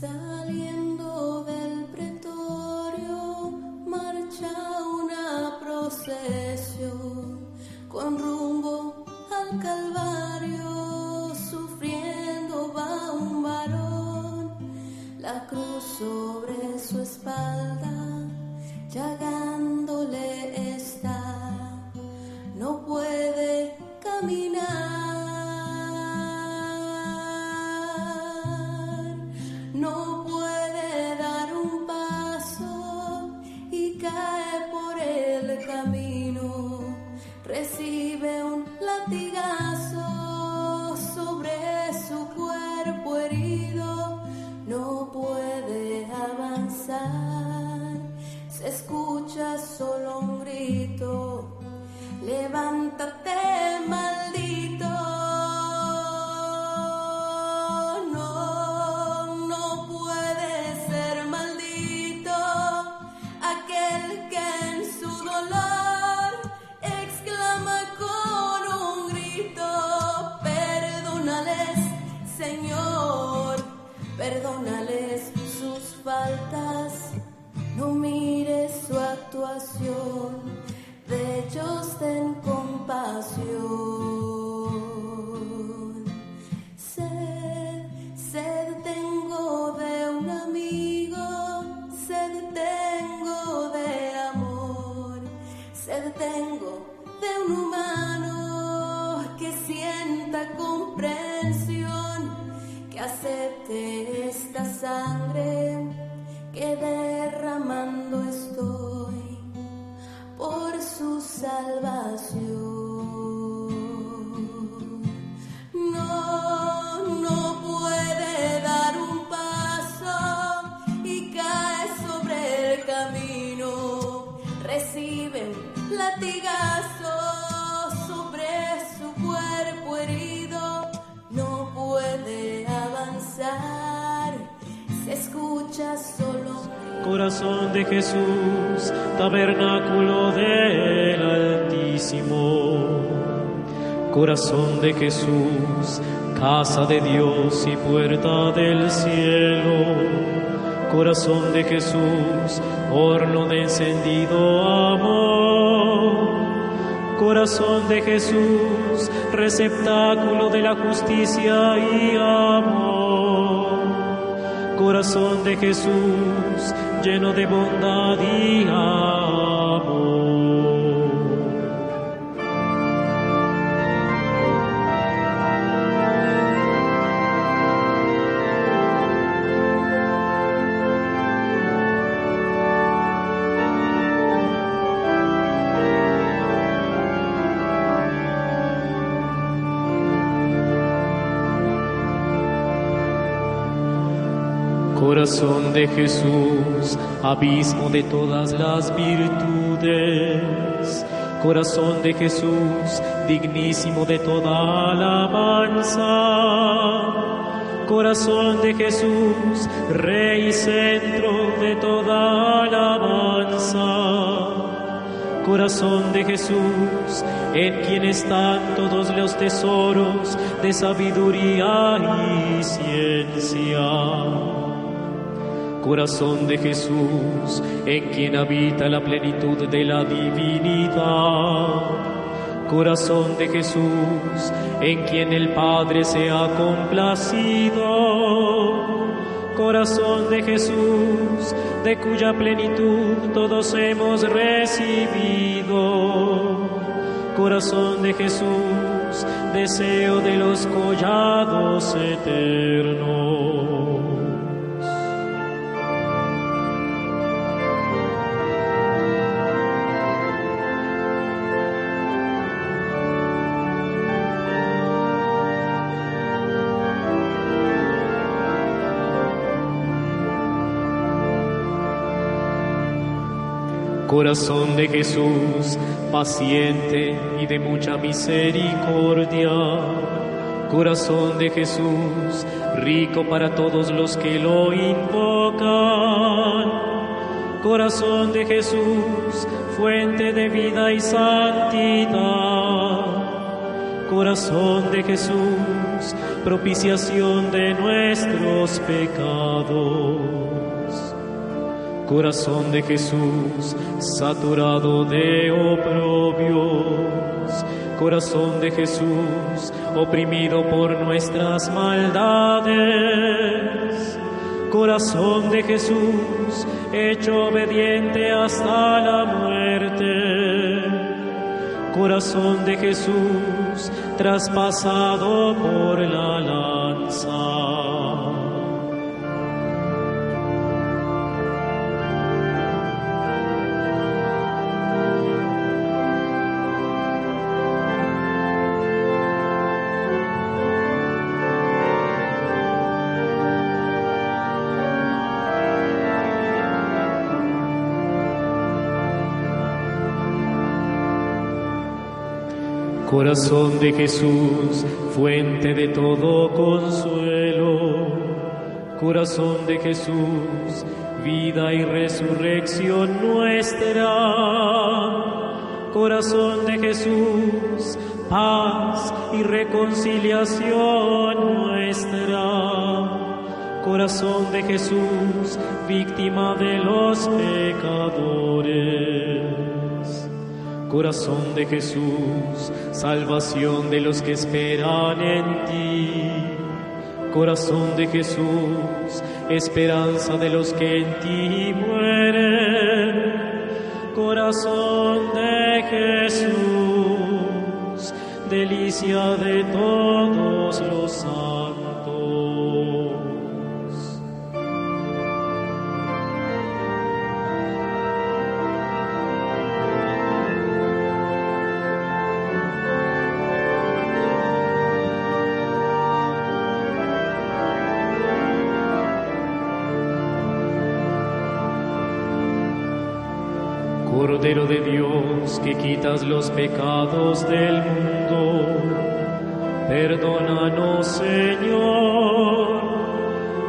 Saliendo del pretorio, marcha una procesión con rumbo al Calvario, sufriendo va un varón, la cruz de Jesús, casa de Dios y puerta del cielo. Corazón de Jesús, horno de encendido amor. Corazón de Jesús, receptáculo de la justicia y amor. Corazón de Jesús, lleno de bondad y amor. De Jesús, abismo de todas las virtudes. Corazón de Jesús, dignísimo de toda alabanza. Corazón de Jesús, Rey y centro de toda alabanza. Corazón de Jesús, en quien están todos los tesoros de sabiduría y ciencia. Corazón de Jesús, en quien habita la plenitud de la divinidad. Corazón de Jesús, en quien el Padre se ha complacido. Corazón de Jesús, de cuya plenitud todos hemos recibido. Corazón de Jesús, deseo de los collados eternos. Corazón de Jesús, paciente y de mucha misericordia. Corazón de Jesús, rico para todos los que lo invocan. Corazón de Jesús, fuente de vida y santidad. Corazón de Jesús, propiciación de nuestros pecados. Corazón de Jesús, saturado de oprobios. Corazón de Jesús, oprimido por nuestras maldades. Corazón de Jesús, hecho obediente hasta la muerte. Corazón de Jesús, traspasado por la lanza. Corazón de Jesús, fuente de todo consuelo. Corazón de Jesús, vida y resurrección nuestra. Corazón de Jesús, paz y reconciliación nuestra. Corazón de Jesús, víctima de los pecadores. Corazón de Jesús, salvación de los que esperan en ti. Corazón de Jesús, esperanza de los que en ti mueren. Corazón de Jesús, delicia de todos quitas los pecados del mundo, perdónanos Señor.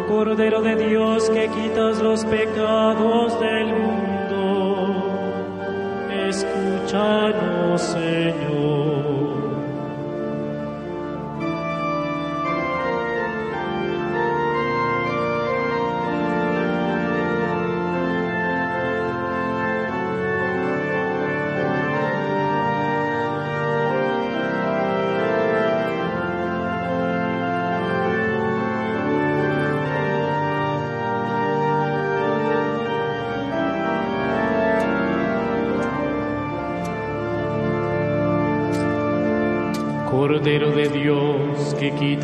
Cordero de Dios que quitas los pecados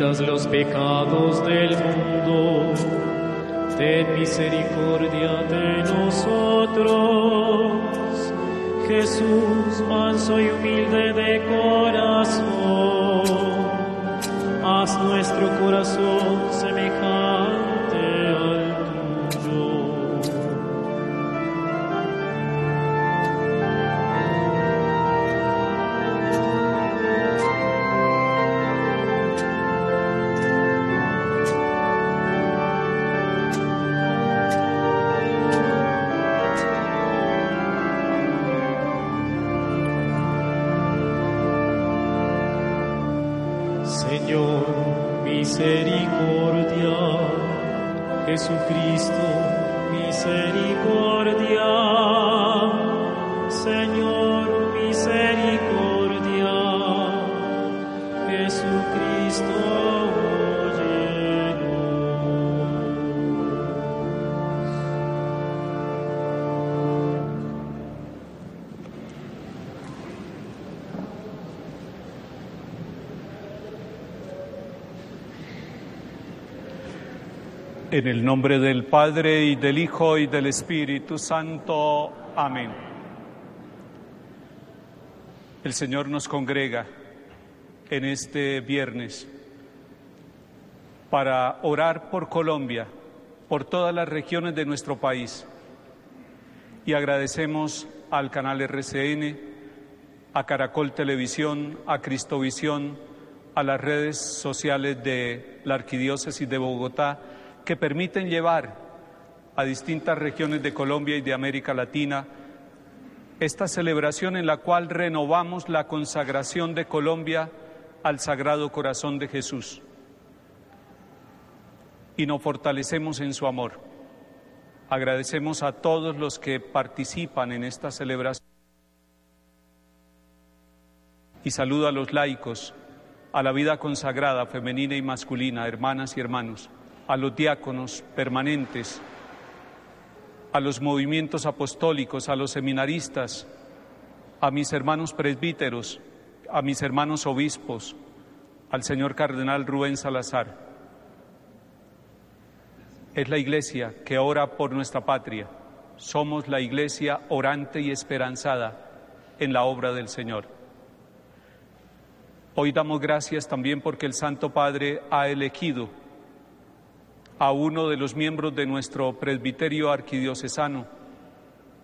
quitas los pecados del mundo, ten misericordia de nosotros. Jesús, manso y humilde de corazón, haz nuestro corazón En el nombre del Padre y del Hijo y del Espíritu Santo. Amén. El Señor nos congrega en este viernes para orar por Colombia, por todas las regiones de nuestro país. Y agradecemos al canal RCN, a Caracol Televisión, a Cristovisión, a las redes sociales de la Arquidiócesis de Bogotá, que permiten llevar a distintas regiones de Colombia y de América Latina esta celebración en la cual renovamos la consagración de Colombia al Sagrado Corazón de Jesús y nos fortalecemos en su amor. Agradecemos a todos los que participan en esta celebración y saludo a los laicos, a la vida consagrada femenina y masculina, hermanas y hermanos, a los diáconos permanentes, a los movimientos apostólicos, a los seminaristas, a mis hermanos presbíteros, a mis hermanos obispos, al señor cardenal Rubén Salazar. Es la iglesia que ora por nuestra patria. Somos la iglesia orante y esperanzada en la obra del Señor. Hoy damos gracias también porque el Santo Padre ha elegido a uno de los miembros de nuestro presbiterio arquidiocesano,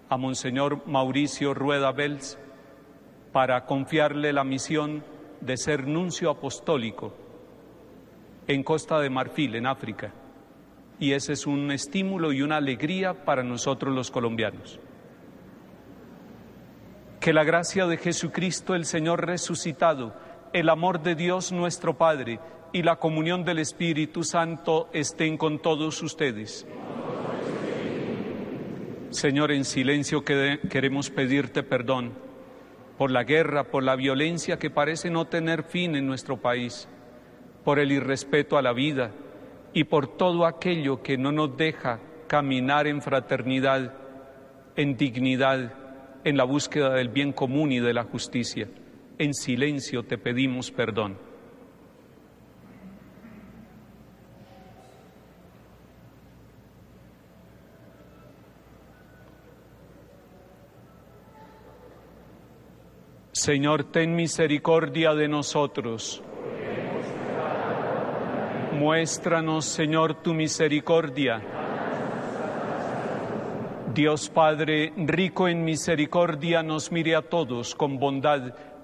a Monseñor Mauricio Rueda Bels, para confiarle la misión de ser nuncio apostólico en Costa de Marfil, en África. Y ese es un estímulo y una alegría para nosotros los colombianos. Que la gracia de Jesucristo, el Señor resucitado, el amor de Dios nuestro Padre y la comunión del Espíritu Santo estén con todos ustedes. Señor, en silencio queremos pedirte perdón por la guerra, por la violencia que parece no tener fin en nuestro país, por el irrespeto a la vida y por todo aquello que no nos deja caminar en fraternidad, en dignidad, en la búsqueda del bien común y de la justicia. En silencio te pedimos perdón. Señor, ten misericordia de nosotros. Muéstranos, Señor, tu misericordia. Dios Padre, rico en misericordia, nos mire a todos con bondad,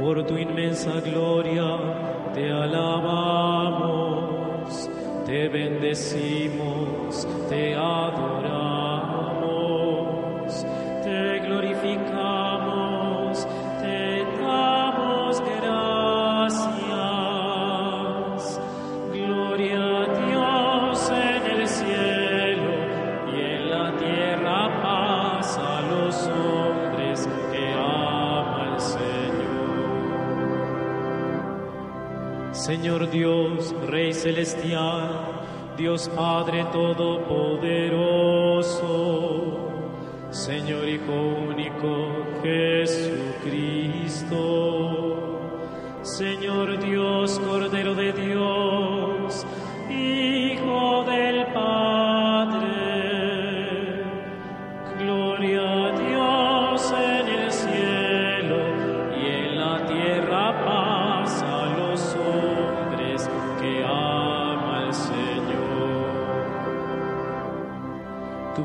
Por tu inmensa gloria te alabamos, te bendecimos, te adoramos. Dios, Rey celestial, Dios Padre todopoderoso, Señor Hijo único Jesucristo, Señor Dios,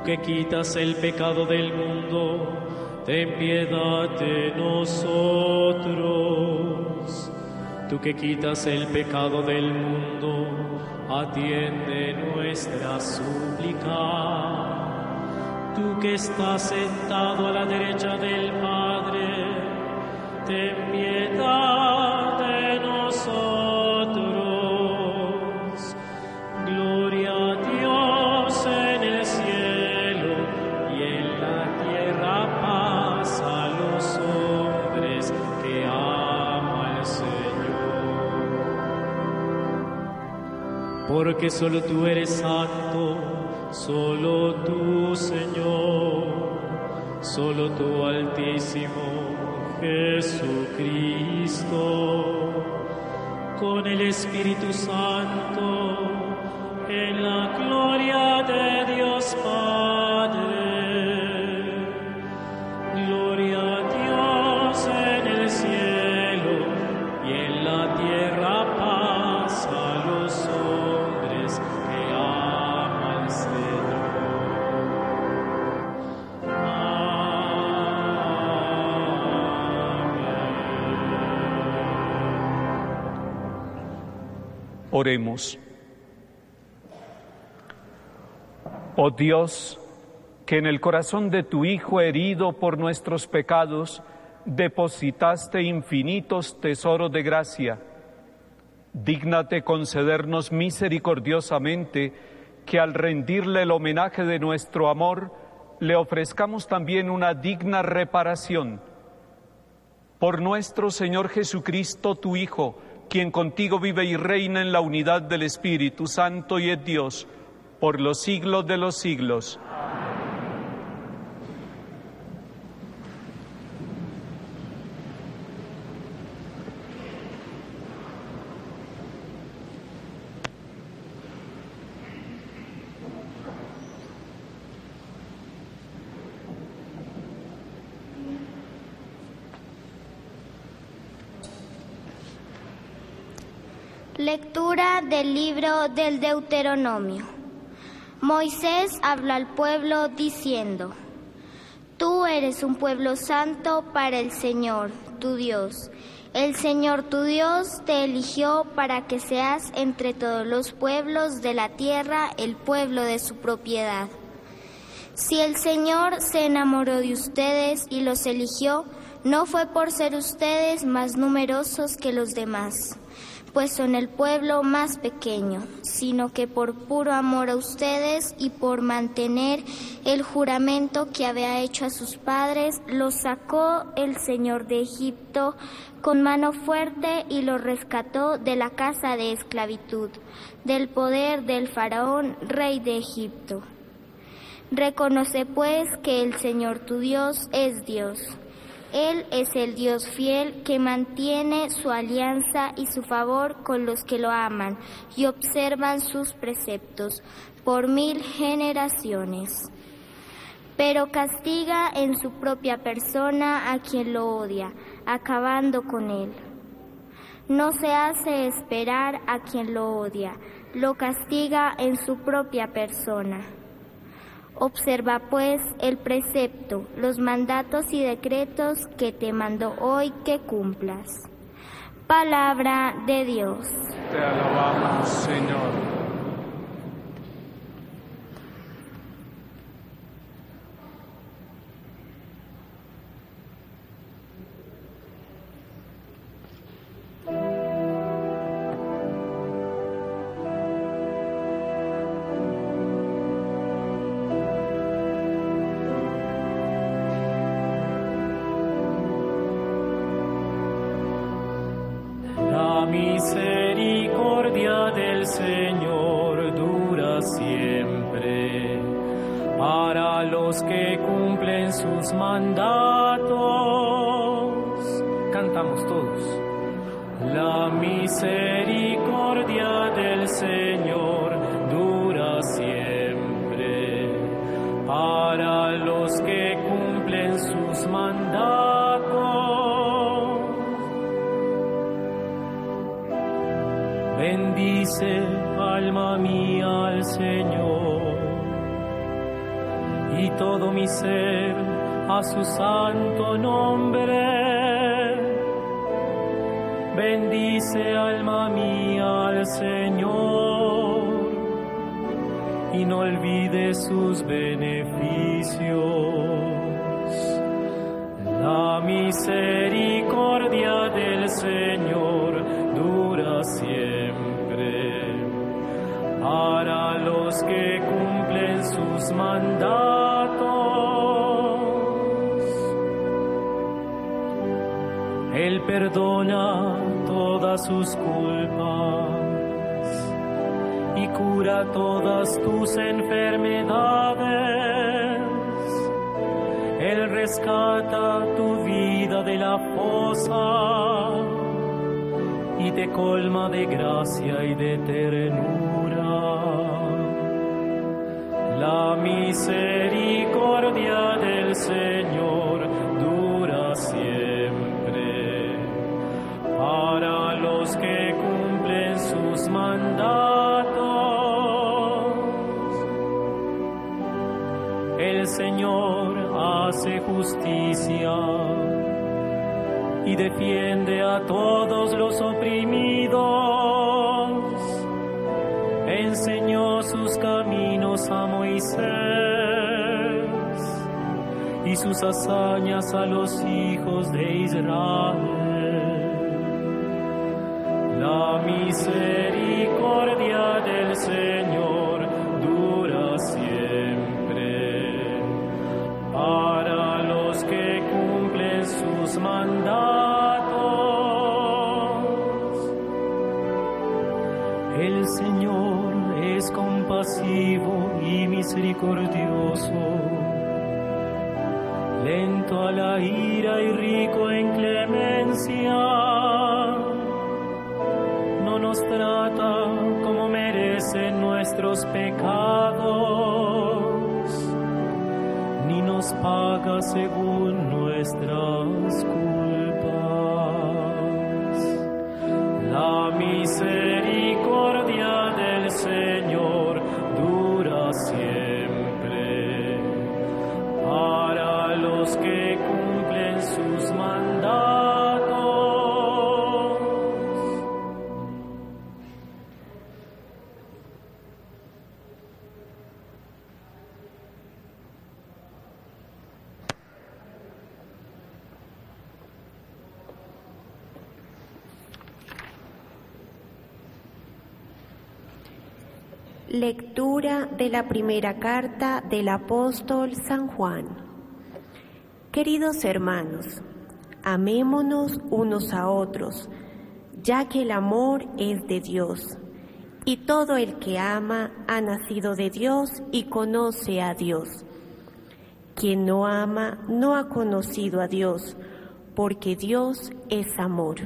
que quitas el pecado del mundo, ten piedad de nosotros. Tú que quitas el pecado del mundo, atiende nuestra súplica. Tú que estás sentado a la derecha del Padre, ten piedad Porque solo tú eres santo, solo tú Señor, solo tú Altísimo Jesucristo, con el Espíritu Santo, en la gloria Oremos. Oh Dios, que en el corazón de tu Hijo herido por nuestros pecados, depositaste infinitos tesoros de gracia. Dígnate concedernos misericordiosamente que al rendirle el homenaje de nuestro amor, le ofrezcamos también una digna reparación. Por nuestro Señor Jesucristo, tu Hijo, quien contigo vive y reina en la unidad del Espíritu Santo y es Dios, por los siglos de los siglos. Lectura del libro del Deuteronomio. Moisés habla al pueblo diciendo, Tú eres un pueblo santo para el Señor, tu Dios. El Señor tu Dios te eligió para que seas entre todos los pueblos de la tierra el pueblo de su propiedad. Si el Señor se enamoró de ustedes y los eligió, no fue por ser ustedes más numerosos que los demás pues son el pueblo más pequeño, sino que por puro amor a ustedes y por mantener el juramento que había hecho a sus padres, los sacó el Señor de Egipto con mano fuerte y los rescató de la casa de esclavitud, del poder del faraón, rey de Egipto. Reconoce pues que el Señor tu Dios es Dios él es el Dios fiel que mantiene su alianza y su favor con los que lo aman y observan sus preceptos por mil generaciones. Pero castiga en su propia persona a quien lo odia, acabando con él. No se hace esperar a quien lo odia, lo castiga en su propia persona. Observa pues el precepto, los mandatos y decretos que te mando hoy que cumplas. Palabra de Dios. Te alabamos, Señor. Que cumplen sus mandatos. Cantamos todos. La misericordia todo mi ser a su santo nombre. Bendice, alma mía, al Señor, y no olvides sus beneficios. La misericordia del Señor dura siempre para los que cumplen sus mandatos. Perdona todas sus culpas y cura todas tus enfermedades. Él rescata tu vida de la fosa y te colma de gracia y de ternura. La misericordia hace justicia y defiende a todos los oprimidos. Enseñó sus caminos a Moisés y sus hazañas a los hijos de Israel. La misericordia Señor es compasivo y misericordioso, lento a la ira y rico en clemencia no nos trata como merecen nuestros pecados, ni nos paga según nuestras culpas. Lectura de la primera carta del apóstol San Juan. Queridos hermanos, amémonos unos a otros, ya que el amor es de Dios, y todo el que ama ha nacido de Dios y conoce a Dios. Quien no ama no ha conocido a Dios, porque Dios es amor.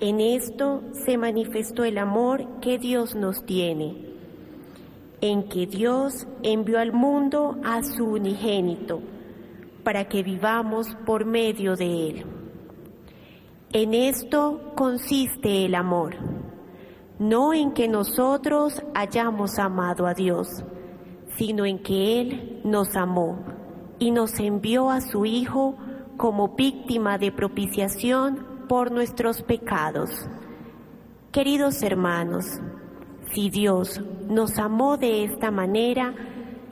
En esto se manifestó el amor que Dios nos tiene, en que Dios envió al mundo a su unigénito, para que vivamos por medio de Él. En esto consiste el amor, no en que nosotros hayamos amado a Dios, sino en que Él nos amó y nos envió a su Hijo como víctima de propiciación por nuestros pecados. Queridos hermanos, si Dios nos amó de esta manera,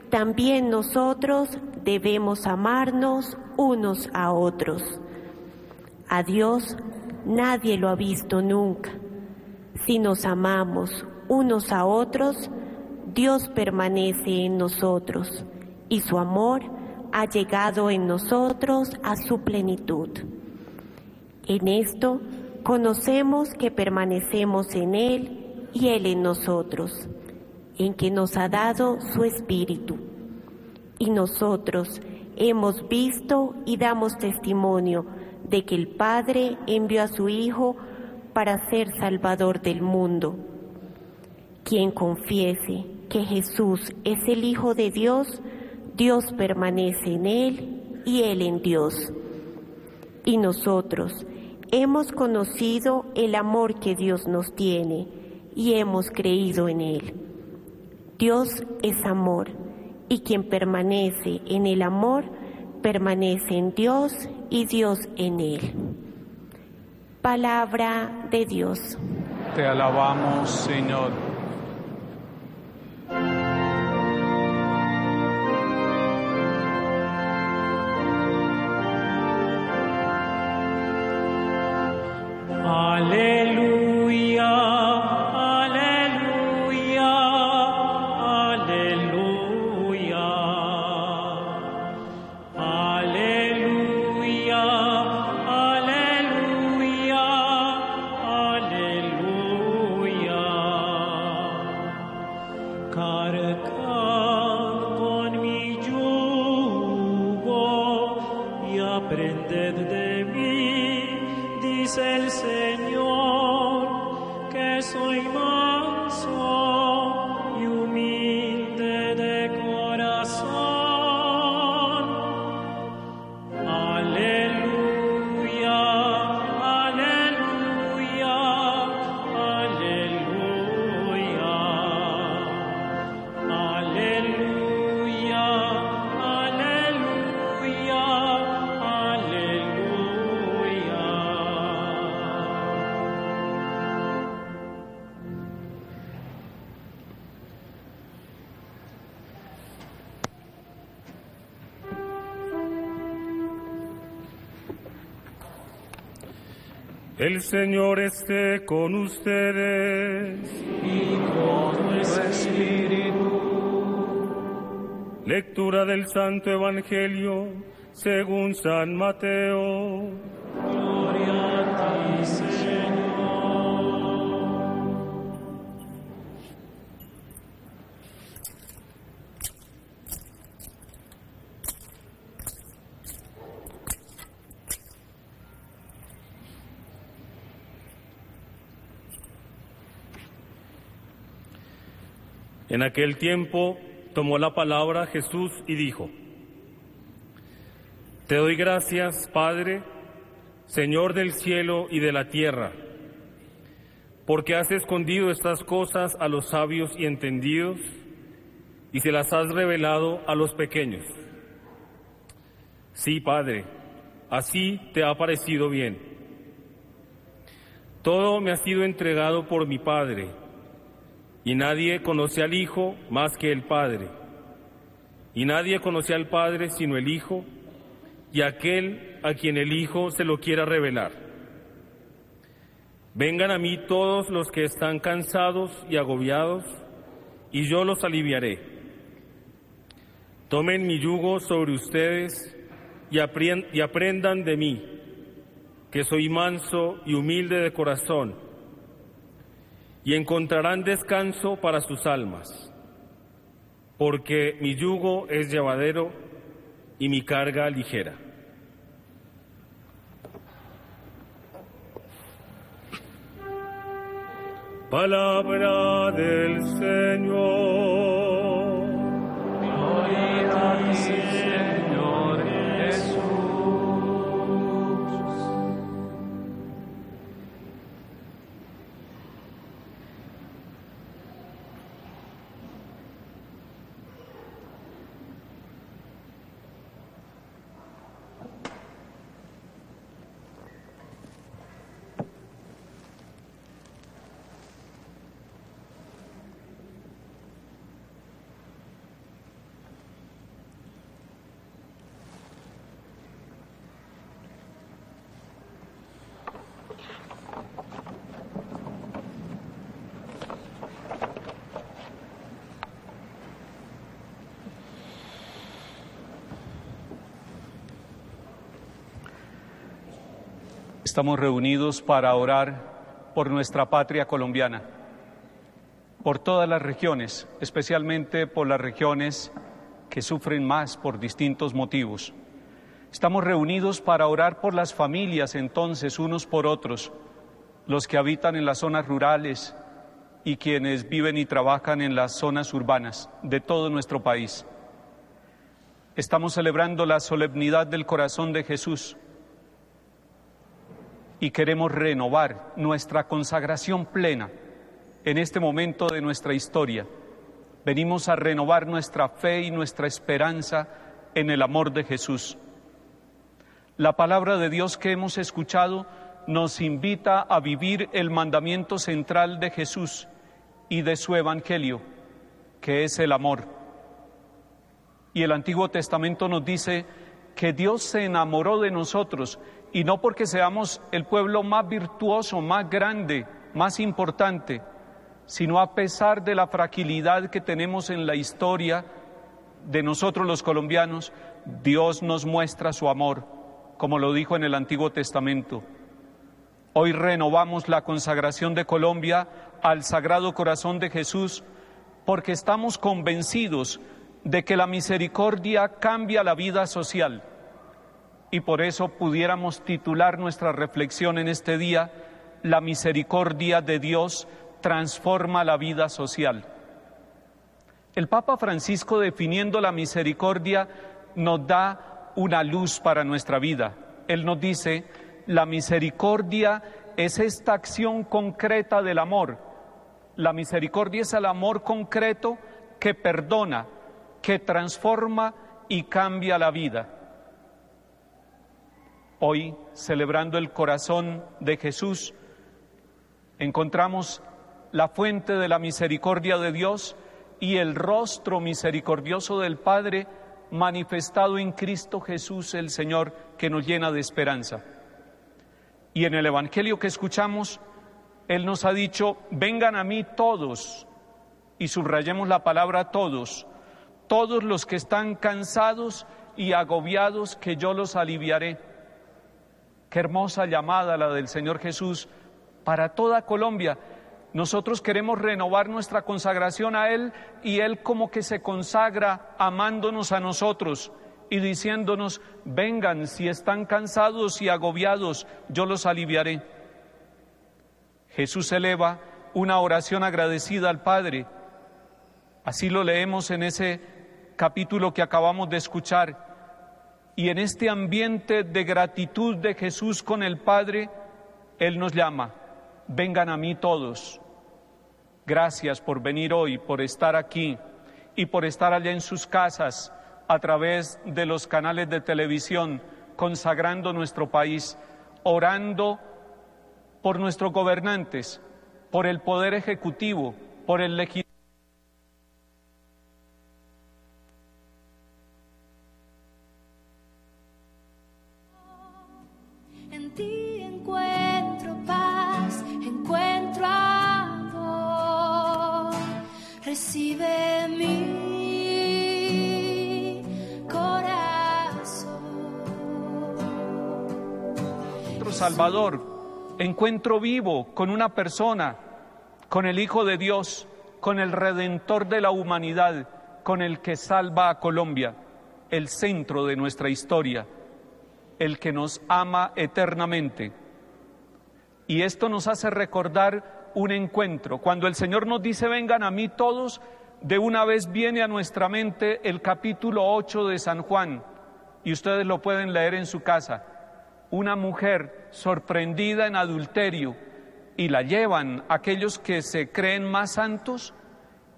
también nosotros debemos amarnos unos a otros. A Dios nadie lo ha visto nunca. Si nos amamos unos a otros, Dios permanece en nosotros y su amor ha llegado en nosotros a su plenitud. En esto conocemos que permanecemos en Él y Él en nosotros, en que nos ha dado su Espíritu. Y nosotros hemos visto y damos testimonio de que el Padre envió a su Hijo para ser Salvador del mundo. Quien confiese que Jesús es el Hijo de Dios, Dios permanece en Él y Él en Dios. Y nosotros hemos conocido el amor que Dios nos tiene y hemos creído en Él. Dios es amor y quien permanece en el amor permanece en Dios y Dios en Él. Palabra de Dios. Te alabamos, Señor. Señor esté con ustedes. Lectura del Santo Evangelio según San Mateo. En aquel tiempo tomó la palabra Jesús y dijo, Te doy gracias, Padre, Señor del cielo y de la tierra, porque has escondido estas cosas a los sabios y entendidos y se las has revelado a los pequeños. Sí, Padre, así te ha parecido bien. Todo me ha sido entregado por mi Padre y nadie conoce al Hijo más que el Padre. Y nadie conoce al Padre sino el Hijo y aquel a quien el Hijo se lo quiera revelar. Vengan a mí todos los que están cansados y agobiados, y yo los aliviaré. Tomen mi yugo sobre ustedes y, aprendan de mí, que soy manso y humilde de corazón y encontrarán descanso para sus almas, porque mi yugo es llevadero y mi carga ligera. Palabra del Señor. Estamos reunidos para orar por nuestra patria colombiana, por todas las regiones, especialmente por las regiones que sufren más por distintos motivos. Estamos reunidos para orar por las familias entonces unos por otros, los que habitan en las zonas rurales y quienes viven y trabajan en las zonas urbanas de todo nuestro país. Estamos celebrando la solemnidad del corazón de Jesús y queremos renovar nuestra consagración plena en este momento de nuestra historia. Venimos a renovar nuestra fe y nuestra esperanza en el amor de Jesús. La palabra de Dios que hemos escuchado nos invita a vivir el mandamiento central de Jesús y de su Evangelio, que es el amor. Y el Antiguo Testamento nos dice que Dios se enamoró de nosotros y no porque seamos el pueblo más virtuoso, más grande, más importante, sino a pesar de la fragilidad que tenemos en la historia de nosotros los colombianos, Dios nos muestra su amor, como lo dijo en el Antiguo Testamento. Hoy renovamos la consagración de Colombia al Sagrado Corazón de Jesús porque estamos convencidos de que la misericordia cambia la vida social. Y por eso pudiéramos titular nuestra reflexión en este día, La misericordia de Dios transforma la vida social. El Papa Francisco definiendo la misericordia nos da una luz para nuestra vida. Él nos dice, la misericordia es esta acción concreta del amor. La misericordia es el amor concreto que perdona, que transforma y cambia la vida. Hoy, celebrando el corazón de Jesús, encontramos la fuente de la misericordia de Dios y el rostro misericordioso del Padre manifestado en Cristo Jesús el Señor que nos llena de esperanza. Y en el Evangelio que escuchamos, Él nos ha dicho, vengan a mí todos, y subrayemos la palabra todos, todos los que están cansados y agobiados, que yo los aliviaré. Qué hermosa llamada la del Señor Jesús para toda Colombia nosotros queremos renovar nuestra consagración a Él y Él como que se consagra amándonos a nosotros y diciéndonos, vengan, si están cansados y agobiados, yo los aliviaré. Jesús eleva una oración agradecida al Padre. Así lo leemos en ese capítulo que acabamos de escuchar. Y en este ambiente de gratitud de Jesús con el Padre, Él nos llama vengan a mí todos. Gracias por venir hoy, por estar aquí y por estar allá en sus casas a través de los canales de televisión, consagrando nuestro país, orando por nuestros gobernantes, por el poder ejecutivo, por el legislativo. Recibe mi corazón. Salvador, encuentro vivo con una persona, con el Hijo de Dios, con el Redentor de la humanidad, con el que salva a Colombia, el centro de nuestra historia, el que nos ama eternamente. Y esto nos hace recordar un encuentro. Cuando el Señor nos dice, vengan a mí todos, de una vez viene a nuestra mente el capítulo 8 de San Juan, y ustedes lo pueden leer en su casa. Una mujer sorprendida en adulterio y la llevan aquellos que se creen más santos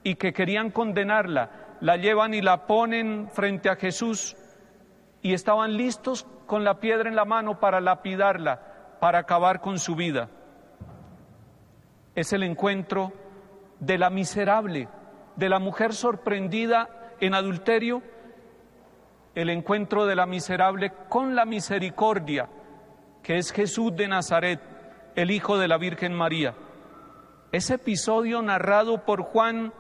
y que querían condenarla, la llevan y la ponen frente a Jesús y estaban listos con la piedra en la mano para lapidarla, para acabar con su vida. Es el encuentro de la miserable, de la mujer sorprendida en adulterio, el encuentro de la miserable con la misericordia, que es Jesús de Nazaret, el Hijo de la Virgen María. Ese episodio narrado por Juan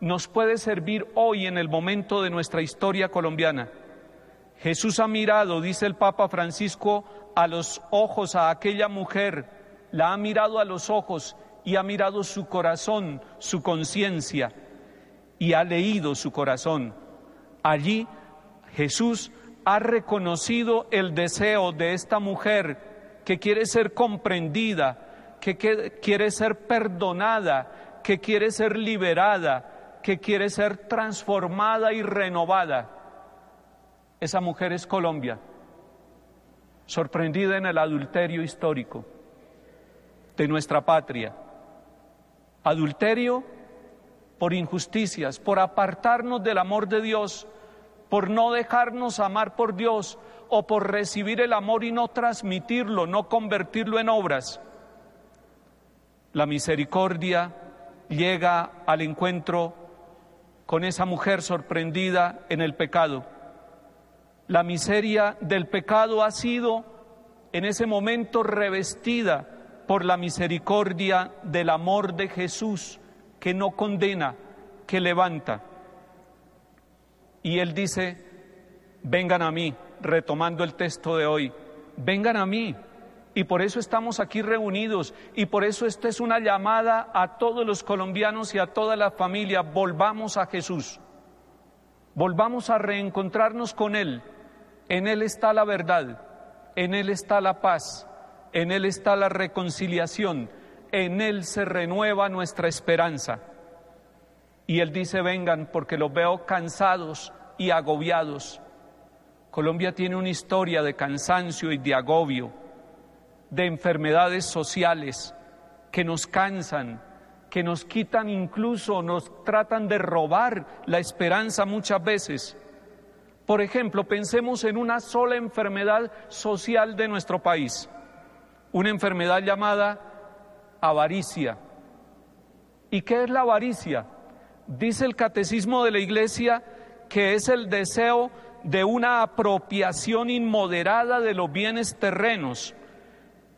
nos puede servir hoy en el momento de nuestra historia colombiana. Jesús ha mirado, dice el Papa Francisco, a los ojos a aquella mujer, la ha mirado a los ojos y ha mirado su corazón, su conciencia, y ha leído su corazón. Allí Jesús ha reconocido el deseo de esta mujer que quiere ser comprendida, que quiere ser perdonada, que quiere ser liberada, que quiere ser transformada y renovada. Esa mujer es Colombia, sorprendida en el adulterio histórico de nuestra patria. Adulterio por injusticias, por apartarnos del amor de Dios, por no dejarnos amar por Dios o por recibir el amor y no transmitirlo, no convertirlo en obras. La misericordia llega al encuentro con esa mujer sorprendida en el pecado. La miseria del pecado ha sido en ese momento revestida por la misericordia del amor de Jesús, que no condena, que levanta. Y Él dice, vengan a mí, retomando el texto de hoy, vengan a mí. Y por eso estamos aquí reunidos y por eso esta es una llamada a todos los colombianos y a toda la familia, volvamos a Jesús, volvamos a reencontrarnos con Él. En Él está la verdad, en Él está la paz, en Él está la reconciliación, en Él se renueva nuestra esperanza. Y Él dice, vengan porque los veo cansados y agobiados. Colombia tiene una historia de cansancio y de agobio, de enfermedades sociales que nos cansan, que nos quitan incluso, nos tratan de robar la esperanza muchas veces. Por ejemplo, pensemos en una sola enfermedad social de nuestro país, una enfermedad llamada avaricia. ¿Y qué es la avaricia? Dice el catecismo de la Iglesia que es el deseo de una apropiación inmoderada de los bienes terrenos,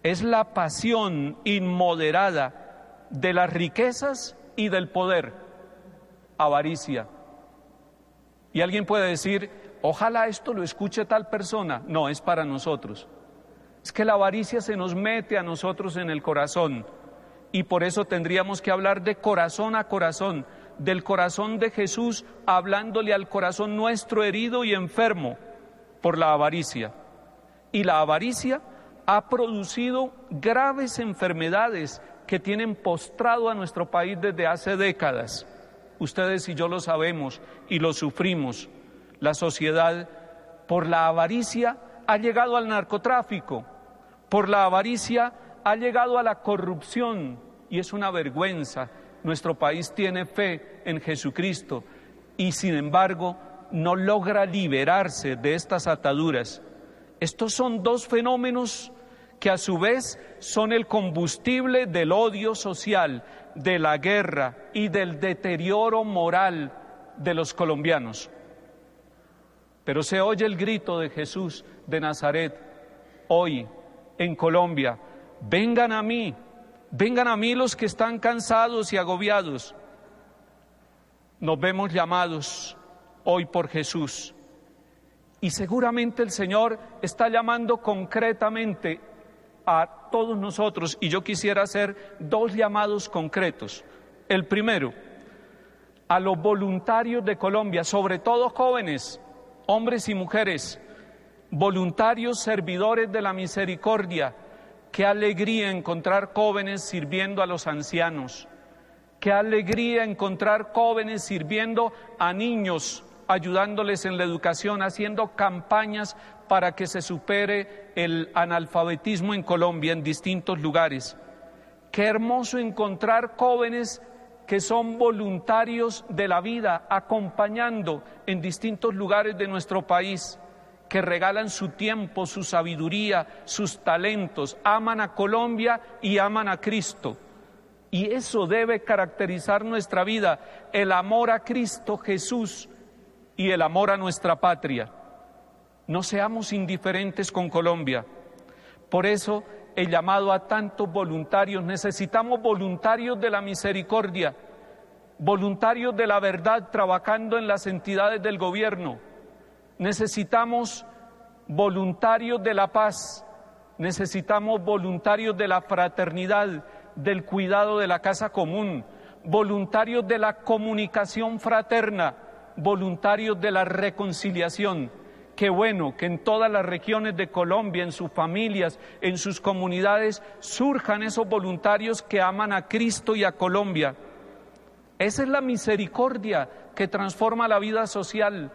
es la pasión inmoderada de las riquezas y del poder, avaricia. Y alguien puede decir, ojalá esto lo escuche tal persona. No, es para nosotros. Es que la avaricia se nos mete a nosotros en el corazón y por eso tendríamos que hablar de corazón a corazón, del corazón de Jesús hablándole al corazón nuestro herido y enfermo por la avaricia. Y la avaricia ha producido graves enfermedades que tienen postrado a nuestro país desde hace décadas. Ustedes y yo lo sabemos y lo sufrimos. La sociedad por la avaricia ha llegado al narcotráfico, por la avaricia ha llegado a la corrupción y es una vergüenza. Nuestro país tiene fe en Jesucristo y sin embargo no logra liberarse de estas ataduras. Estos son dos fenómenos que a su vez son el combustible del odio social, de la guerra y del deterioro moral de los colombianos. Pero se oye el grito de Jesús de Nazaret hoy en Colombia, vengan a mí, vengan a mí los que están cansados y agobiados. Nos vemos llamados hoy por Jesús. Y seguramente el Señor está llamando concretamente a todos nosotros y yo quisiera hacer dos llamados concretos. El primero, a los voluntarios de Colombia, sobre todo jóvenes, hombres y mujeres, voluntarios servidores de la misericordia. Qué alegría encontrar jóvenes sirviendo a los ancianos. Qué alegría encontrar jóvenes sirviendo a niños, ayudándoles en la educación, haciendo campañas para que se supere el analfabetismo en Colombia en distintos lugares. Qué hermoso encontrar jóvenes que son voluntarios de la vida, acompañando en distintos lugares de nuestro país que regalan su tiempo, su sabiduría, sus talentos, aman a Colombia y aman a Cristo. Y eso debe caracterizar nuestra vida, el amor a Cristo Jesús y el amor a nuestra patria. No seamos indiferentes con Colombia. Por eso el llamado a tantos voluntarios, necesitamos voluntarios de la misericordia, voluntarios de la verdad trabajando en las entidades del gobierno, necesitamos voluntarios de la paz, necesitamos voluntarios de la fraternidad, del cuidado de la casa común, voluntarios de la comunicación fraterna, voluntarios de la reconciliación. Qué bueno que en todas las regiones de Colombia, en sus familias, en sus comunidades, surjan esos voluntarios que aman a Cristo y a Colombia. Esa es la misericordia que transforma la vida social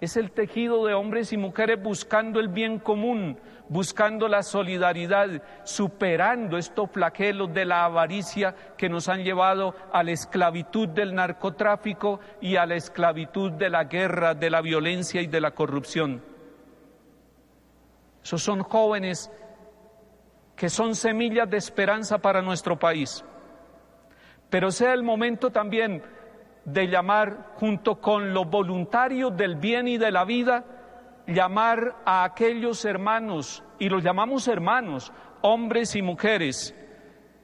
es el tejido de hombres y mujeres buscando el bien común, buscando la solidaridad, superando estos flagelos de la avaricia que nos han llevado a la esclavitud del narcotráfico y a la esclavitud de la guerra, de la violencia y de la corrupción. Esos son jóvenes que son semillas de esperanza para nuestro país. Pero sea el momento también de llamar junto con los voluntarios del bien y de la vida llamar a aquellos hermanos, y los llamamos hermanos, hombres y mujeres,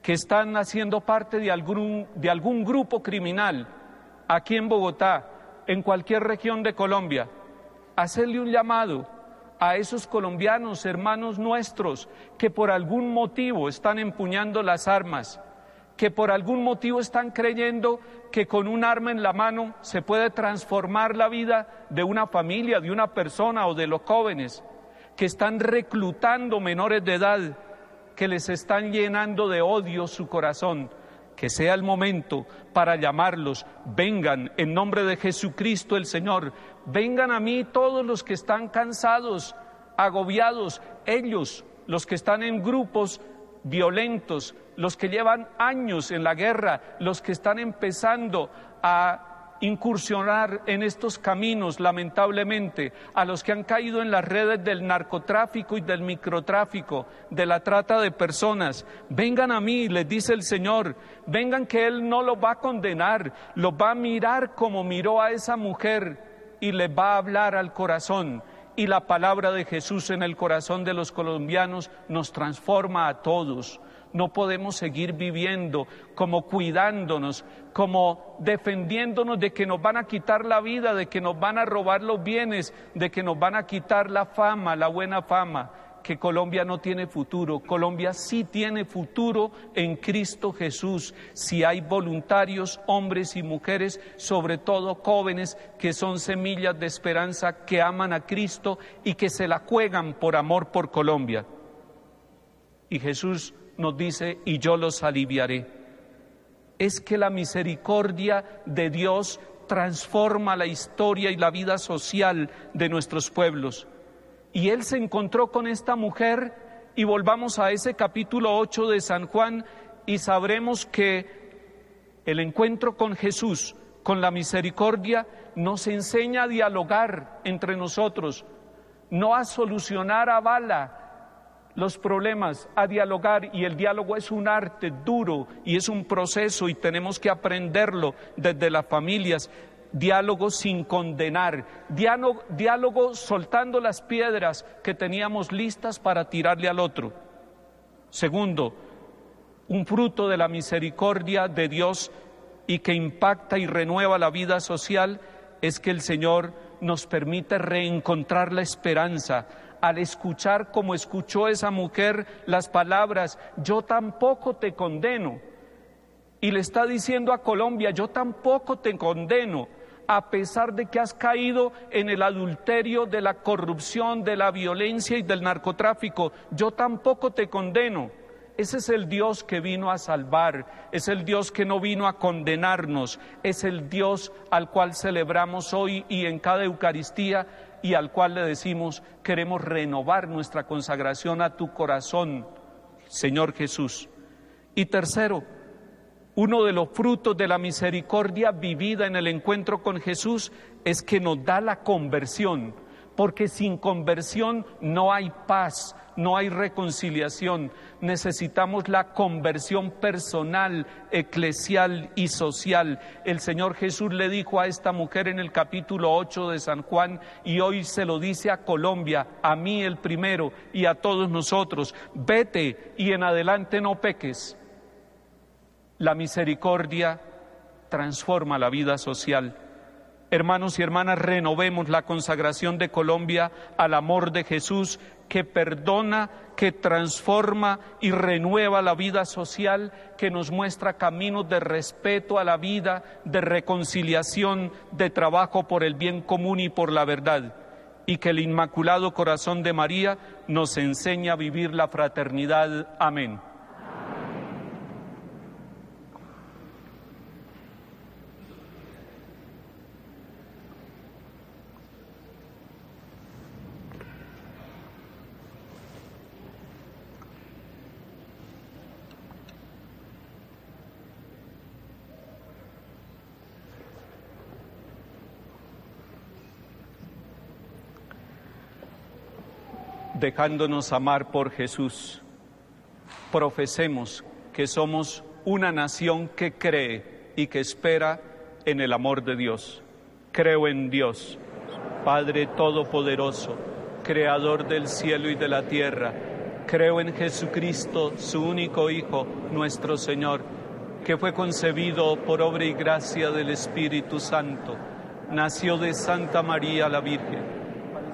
que están haciendo parte de algún, de algún grupo criminal aquí en Bogotá, en cualquier región de Colombia, hacerle un llamado a esos colombianos, hermanos nuestros, que por algún motivo están empuñando las armas, que por algún motivo están creyendo que con un arma en la mano se puede transformar la vida de una familia, de una persona o de los jóvenes, que están reclutando menores de edad, que les están llenando de odio su corazón. Que sea el momento para llamarlos, vengan en nombre de Jesucristo el Señor, vengan a mí todos los que están cansados, agobiados, ellos, los que están en grupos violentos, los que llevan años en la guerra, los que están empezando a incursionar en estos caminos, lamentablemente, a los que han caído en las redes del narcotráfico y del microtráfico, de la trata de personas. Vengan a mí, les dice el Señor, vengan que Él no los va a condenar, los va a mirar como miró a esa mujer y les va a hablar al corazón. Y la palabra de Jesús en el corazón de los colombianos nos transforma a todos. No podemos seguir viviendo como cuidándonos, como defendiéndonos de que nos van a quitar la vida, de que nos van a robar los bienes, de que nos van a quitar la fama, la buena fama que Colombia no tiene futuro. Colombia sí tiene futuro en Cristo Jesús, si hay voluntarios, hombres y mujeres, sobre todo jóvenes, que son semillas de esperanza, que aman a Cristo y que se la juegan por amor por Colombia. Y Jesús nos dice, y yo los aliviaré. Es que la misericordia de Dios transforma la historia y la vida social de nuestros pueblos. Y él se encontró con esta mujer y volvamos a ese capítulo 8 de San Juan y sabremos que el encuentro con Jesús, con la misericordia, nos enseña a dialogar entre nosotros, no a solucionar a bala, los problemas, a dialogar y el diálogo es un arte duro y es un proceso y tenemos que aprenderlo desde las familias. Diálogo sin condenar, diálogo, soltando las piedras que teníamos listas para tirarle al otro. Segundo, un fruto de la misericordia de Dios y que impacta y renueva la vida social es que el Señor nos permite reencontrar la esperanza, al escuchar como escuchó esa mujer las palabras, yo tampoco te condeno. Y le está diciendo a Colombia, yo tampoco te condeno, a pesar de que has caído en el adulterio de la corrupción, de la violencia y del narcotráfico, yo tampoco te condeno. Ese es el Dios que vino a salvar, es el Dios que no vino a condenarnos, es el Dios al cual celebramos hoy y en cada Eucaristía y al cual le decimos, queremos renovar nuestra consagración a tu corazón, Señor Jesús. Y tercero, uno de los frutos de la misericordia vivida en el encuentro con Jesús es que nos da la conversión, porque sin conversión no hay paz, no hay reconciliación. Necesitamos la conversión personal, eclesial y social. El Señor Jesús le dijo a esta mujer en el capítulo 8 de San Juan y hoy se lo dice a Colombia, a mí el primero y a todos nosotros, vete y en adelante no peques. La misericordia transforma la vida social. Hermanos y hermanas, renovemos la consagración de Colombia al amor de Jesús que perdona, que transforma y renueva la vida social, que nos muestra caminos de respeto a la vida, de reconciliación, de trabajo por el bien común y por la verdad, y que el Inmaculado Corazón de María nos enseña a vivir la fraternidad. Amén. Dejándonos amar por Jesús, profesemos que somos una nación que cree y que espera en el amor de Dios. Creo en Dios. Padre Todopoderoso, Creador del cielo y de la tierra. Creo en Jesucristo, su único Hijo, nuestro Señor, que fue concebido por obra y gracia del Espíritu Santo. Nació de Santa María la Virgen.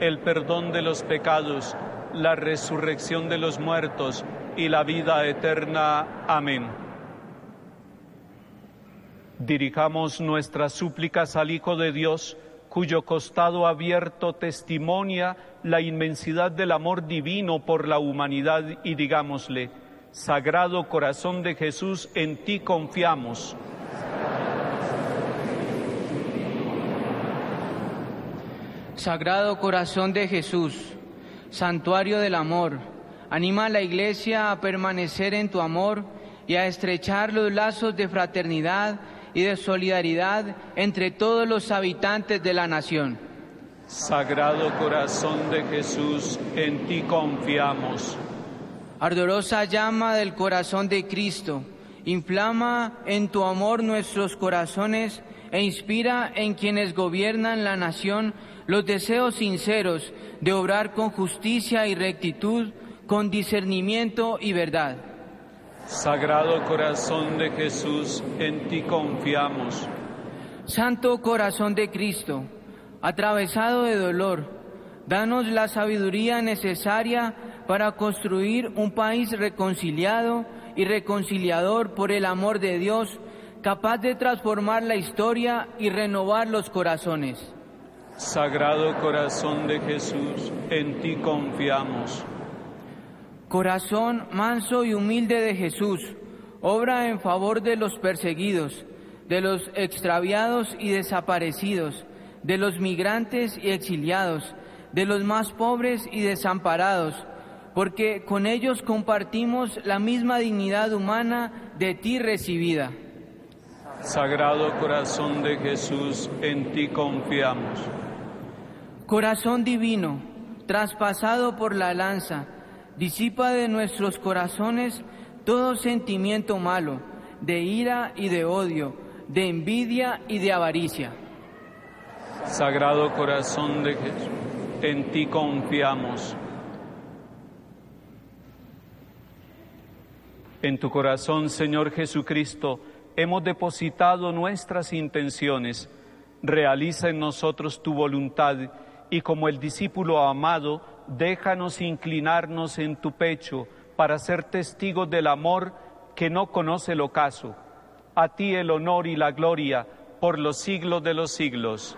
el perdón de los pecados, la resurrección de los muertos y la vida eterna. Amén. Dirijamos nuestras súplicas al Hijo de Dios, cuyo costado abierto testimonia la inmensidad del amor divino por la humanidad y digámosle, Sagrado Corazón de Jesús, en ti confiamos. Sagrado Corazón de Jesús, Santuario del Amor, anima a la Iglesia a permanecer en tu amor y a estrechar los lazos de fraternidad y de solidaridad entre todos los habitantes de la nación. Sagrado Corazón de Jesús, en ti confiamos. Ardorosa llama del corazón de Cristo, inflama en tu amor nuestros corazones e inspira en quienes gobiernan la nación los deseos sinceros de obrar con justicia y rectitud, con discernimiento y verdad. Sagrado Corazón de Jesús, en ti confiamos. Santo Corazón de Cristo, atravesado de dolor, danos la sabiduría necesaria para construir un país reconciliado y reconciliador por el amor de Dios, capaz de transformar la historia y renovar los corazones. Sagrado Corazón de Jesús, en ti confiamos. Corazón manso y humilde de Jesús, obra en favor de los perseguidos, de los extraviados y desaparecidos, de los migrantes y exiliados, de los más pobres y desamparados, porque con ellos compartimos la misma dignidad humana de ti recibida. Sagrado Corazón de Jesús, en ti confiamos. Corazón divino, traspasado por la lanza, disipa de nuestros corazones todo sentimiento malo, de ira y de odio, de envidia y de avaricia. Sagrado Corazón de Jesús, en ti confiamos. En tu corazón, Señor Jesucristo, hemos depositado nuestras intenciones. Realiza en nosotros tu voluntad y como el discípulo amado, déjanos inclinarnos en tu pecho para ser testigos del amor que no conoce el ocaso. A ti el honor y la gloria por los siglos de los siglos.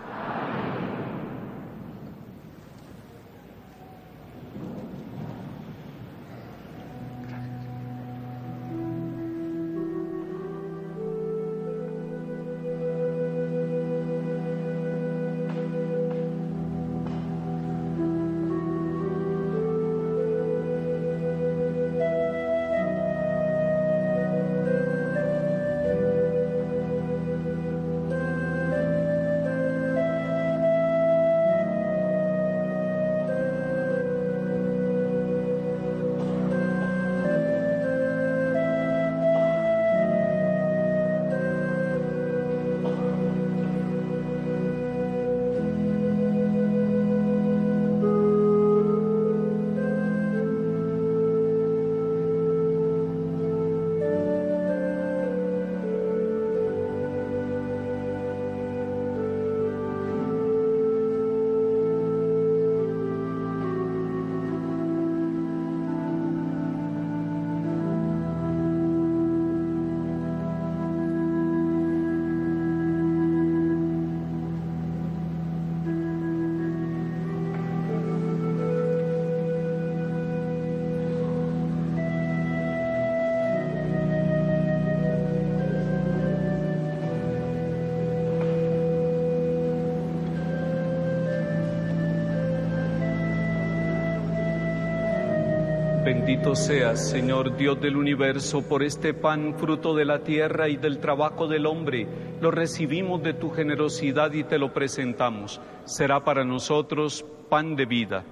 Bendito seas, Señor Dios del universo, por este pan, fruto de la tierra y del trabajo del hombre. Lo recibimos de tu generosidad y te lo presentamos. Será para nosotros pan de vida.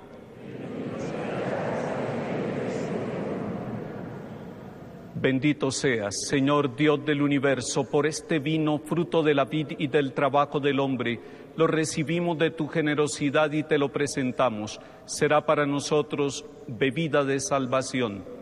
Bendito seas, Señor Dios del universo, por este vino, fruto de la vid y del trabajo del hombre. Lo recibimos de tu generosidad y te lo presentamos. Será para nosotros bebida de salvación.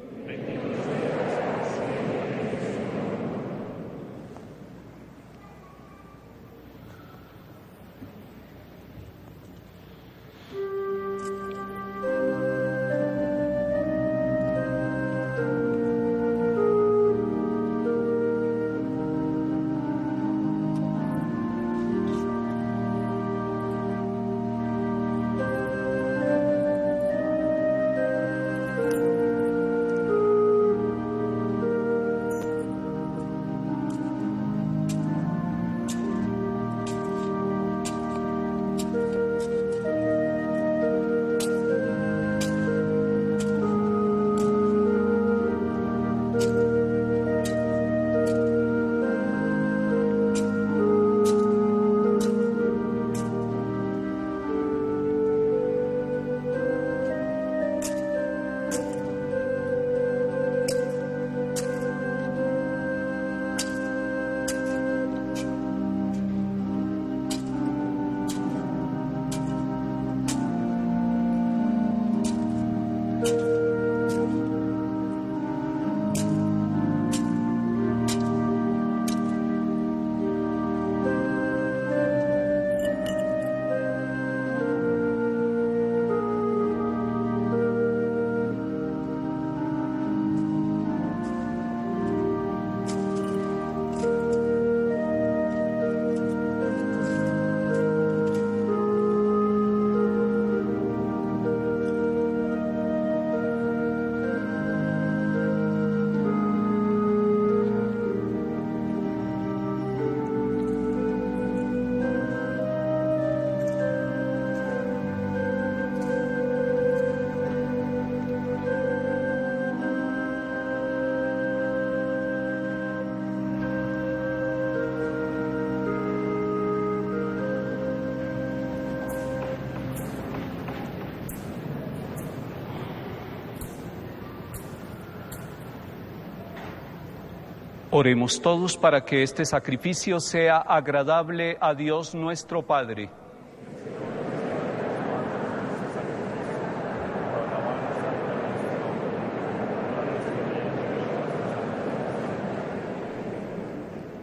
Oremos todos para que este sacrificio sea agradable a Dios nuestro Padre.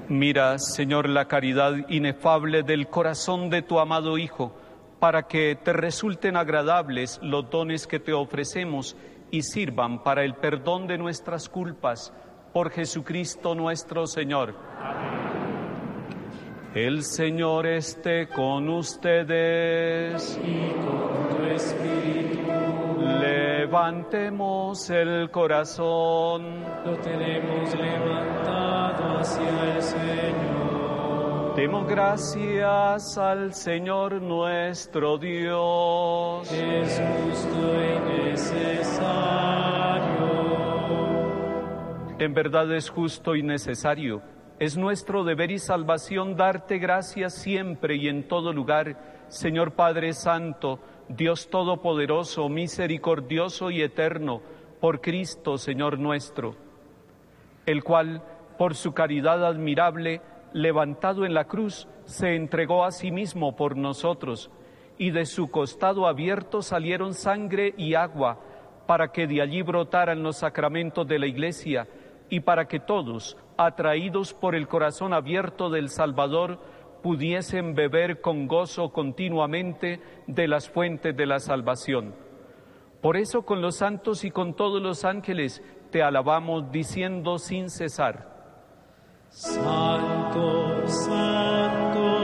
Mira, Señor, la caridad inefable del corazón de tu amado Hijo, para que te resulten agradables los dones que te ofrecemos y sirvan para el perdón de nuestras culpas por Jesucristo nuestro Señor. El Señor esté con ustedes. Y con tu espíritu Levantemos el corazón. lo tenemos levantado hacia el Señor. Demos gracias al Señor nuestro Dios. Es justo y necesario. En verdad es justo y necesario. Es nuestro deber y salvación darte gracias siempre y en todo lugar, Señor Padre Santo, Dios Todopoderoso, misericordioso y eterno, por Cristo, Señor nuestro, el cual, por su caridad admirable, levantado en la cruz, se entregó a sí mismo por nosotros, y de su costado abierto salieron sangre y agua, para que de allí brotaran los sacramentos de la Iglesia, y para que todos, atraídos por el corazón abierto del Salvador, pudiesen beber con gozo continuamente de las fuentes de la salvación. Por eso con los santos y con todos los ángeles te alabamos diciendo sin cesar. Santo, santo,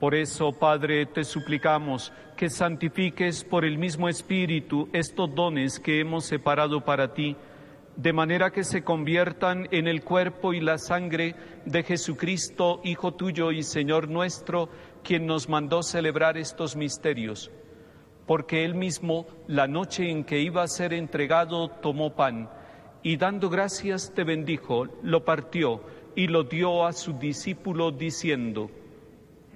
Por eso, Padre, te suplicamos que santifiques por el mismo Espíritu estos dones que hemos separado para ti, de manera que se conviertan en el cuerpo y la sangre de Jesucristo, Hijo tuyo y Señor nuestro, quien nos mandó celebrar estos misterios. Porque él mismo, la noche en que iba a ser entregado, tomó pan y dando gracias te bendijo, lo partió y lo dio a su discípulo diciendo,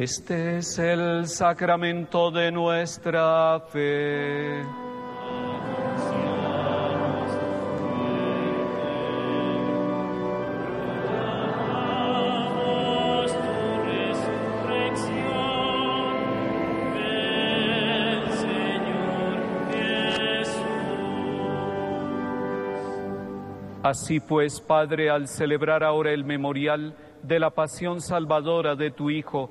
Este es el sacramento de nuestra fe. Así pues, Padre, al celebrar ahora el memorial de la pasión salvadora de tu Hijo,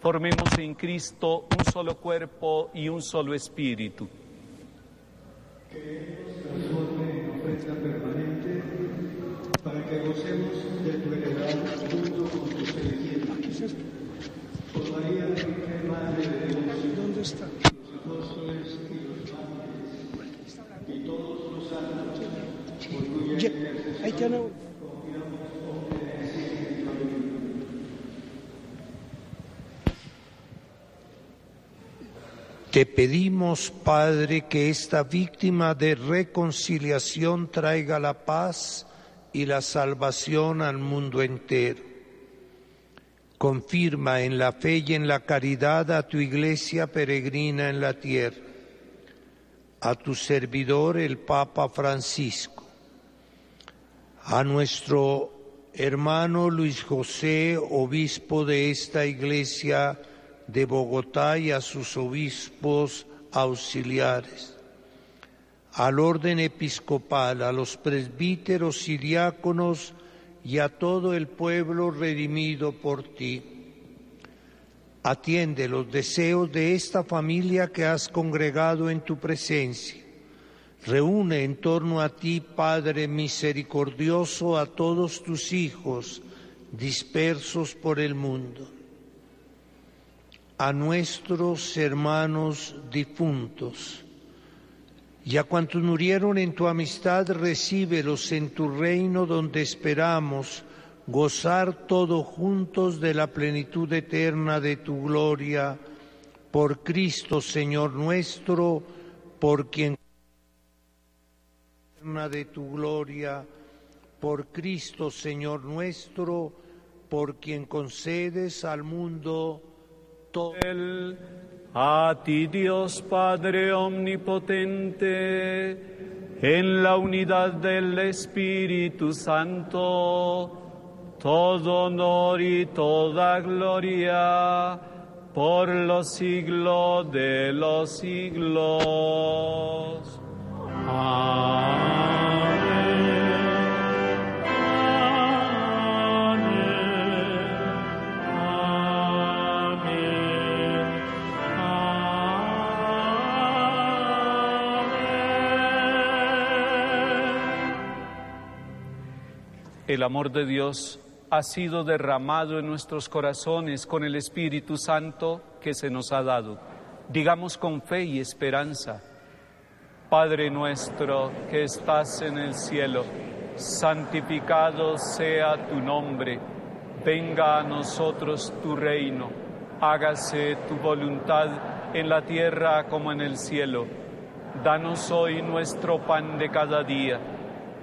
formemos en Cristo un solo cuerpo y un solo espíritu. ofrenda permanente para que gocemos de tu heredad junto con tus elegidos. Por María, Virgen Madre de Dios, ¿dónde está? Los apóstoles y los mártires y todos los santos, por cuya intercesión Te pedimos, Padre, que esta víctima de reconciliación traiga la paz y la salvación al mundo entero. Confirma en la fe y en la caridad a tu iglesia peregrina en la tierra, a tu servidor el Papa Francisco, a nuestro hermano Luis José, obispo de esta iglesia de Bogotá y a sus obispos auxiliares, al orden episcopal, a los presbíteros y diáconos y a todo el pueblo redimido por ti. Atiende los deseos de esta familia que has congregado en tu presencia. Reúne en torno a ti, Padre misericordioso, a todos tus hijos dispersos por el mundo a nuestros hermanos difuntos. Y a cuantos murieron en tu amistad, recíbelos en tu reino donde esperamos gozar todos juntos de la plenitud eterna de tu gloria. Por Cristo, Señor nuestro, por quien de tu gloria, por Cristo, Señor nuestro, por quien concedes al mundo todo. A ti Dios Padre Omnipotente, en la unidad del Espíritu Santo, todo honor y toda gloria por los siglos de los siglos. El amor de Dios ha sido derramado en nuestros corazones con el Espíritu Santo que se nos ha dado. Digamos con fe y esperanza, Padre nuestro que estás en el cielo, santificado sea tu nombre, venga a nosotros tu reino, hágase tu voluntad en la tierra como en el cielo. Danos hoy nuestro pan de cada día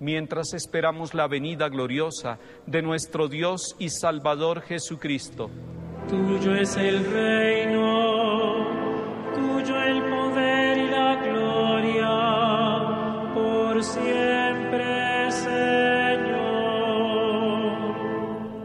mientras esperamos la venida gloriosa de nuestro Dios y Salvador Jesucristo. Tuyo es el reino, tuyo el poder y la gloria, por siempre, Señor.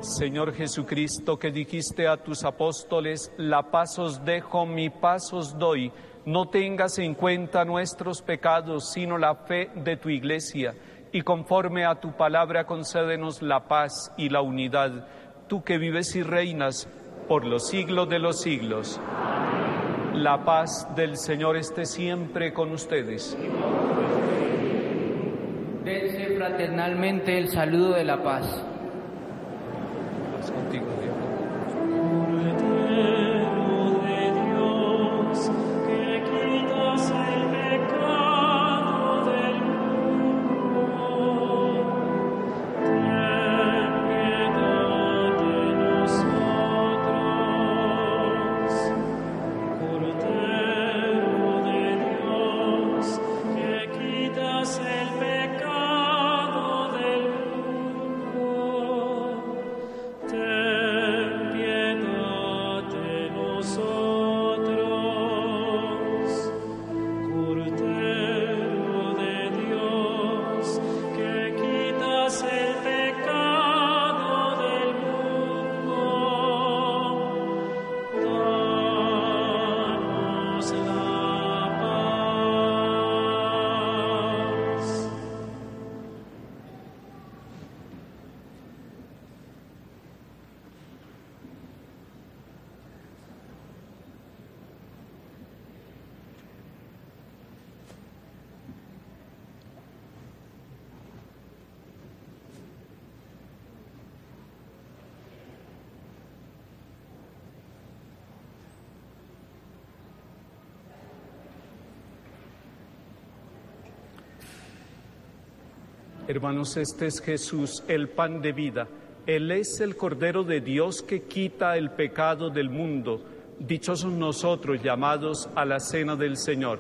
Señor Jesucristo, que dijiste a tus apóstoles, la paz os dejo, mi paz os doy. No tengas en cuenta nuestros pecados, sino la fe de tu iglesia y conforme a tu palabra concédenos la paz y la unidad, tú que vives y reinas por los siglos de los siglos. La paz del Señor esté siempre con ustedes. Dense fraternalmente el saludo de la paz. contigo, Hermanos, este es Jesús, el pan de vida. Él es el Cordero de Dios que quita el pecado del mundo. Dichosos nosotros llamados a la cena del Señor.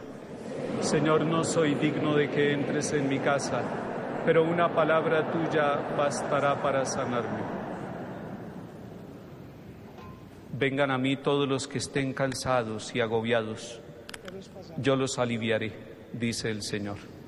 Señor, no soy digno de que entres en mi casa, pero una palabra tuya bastará para sanarme. Vengan a mí todos los que estén cansados y agobiados. Yo los aliviaré, dice el Señor.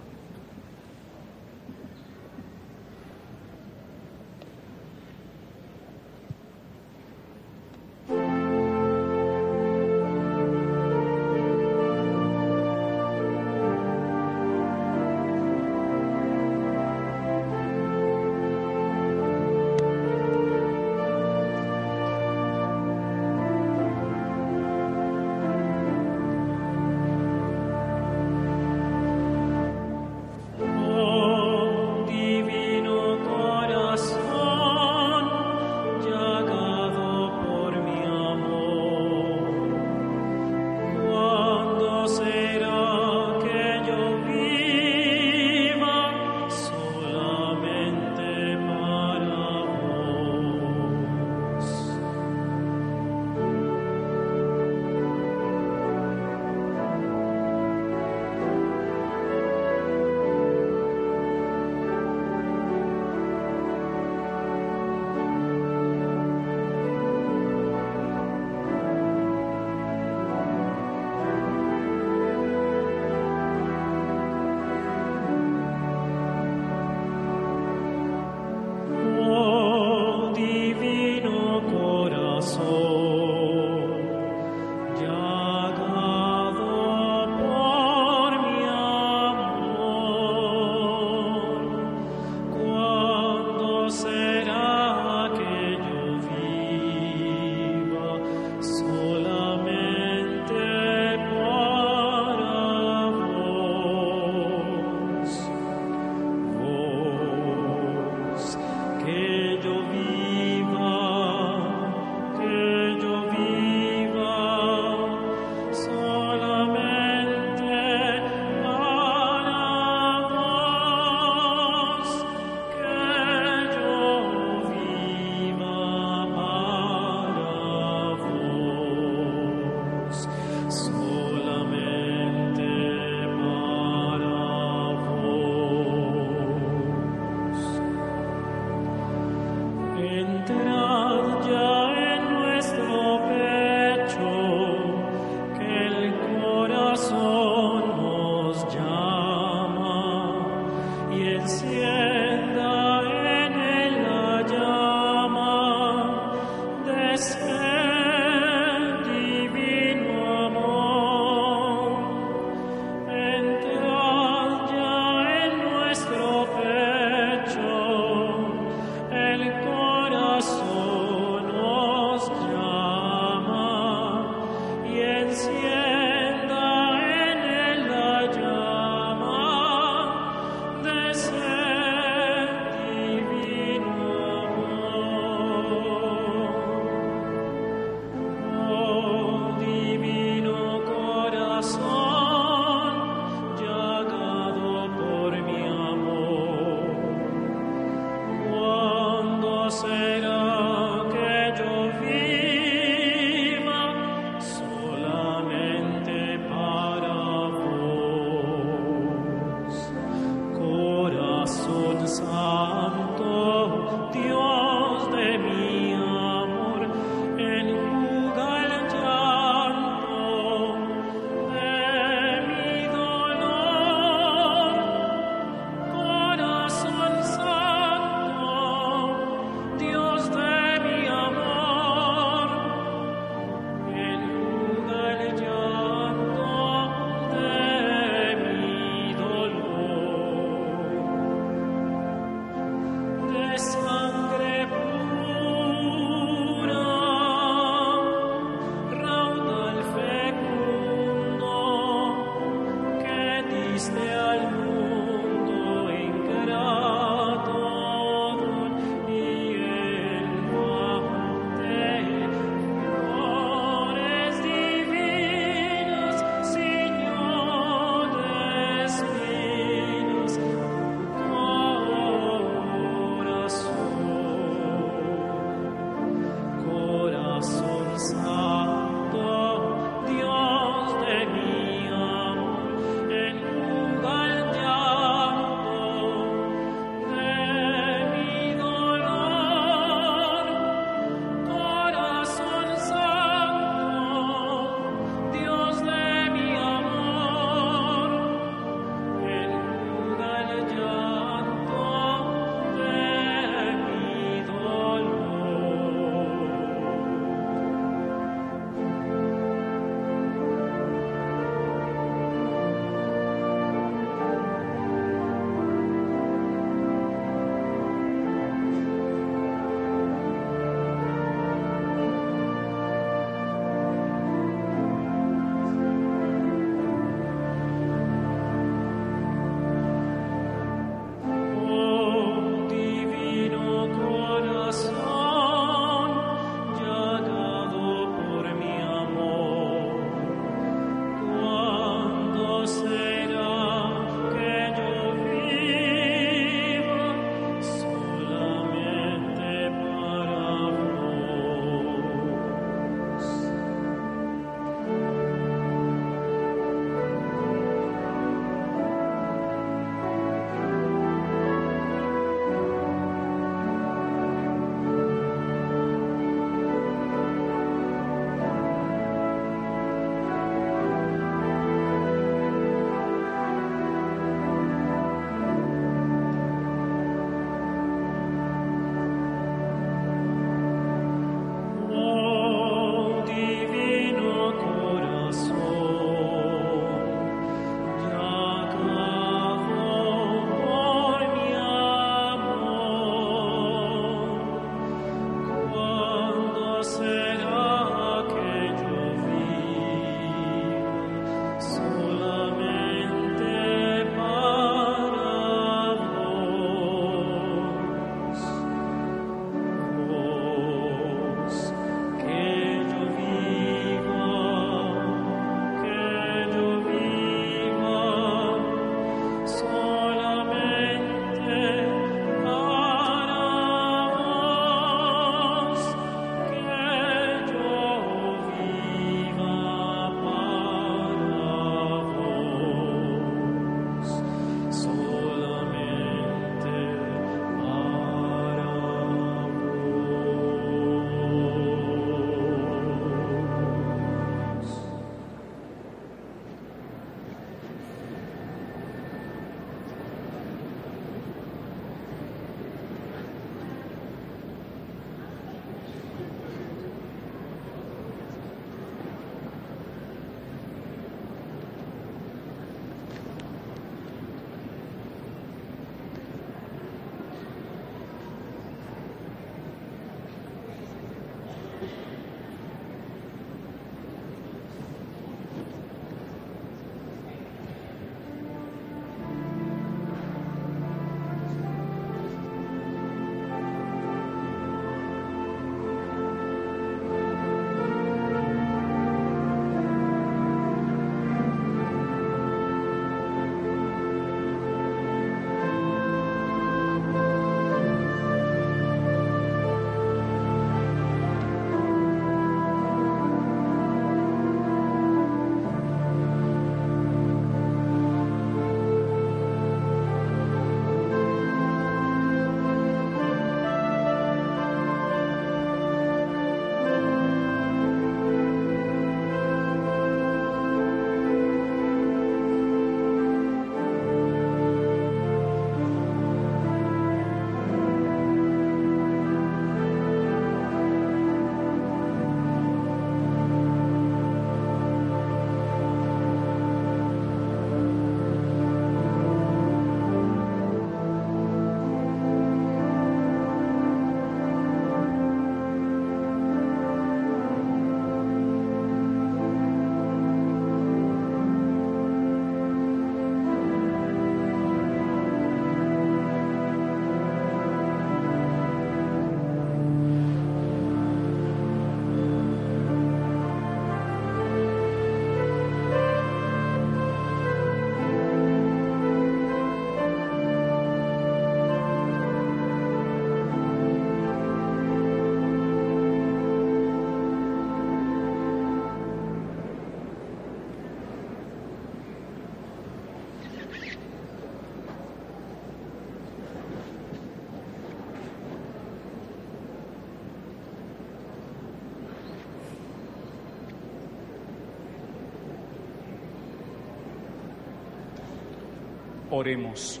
Oremos.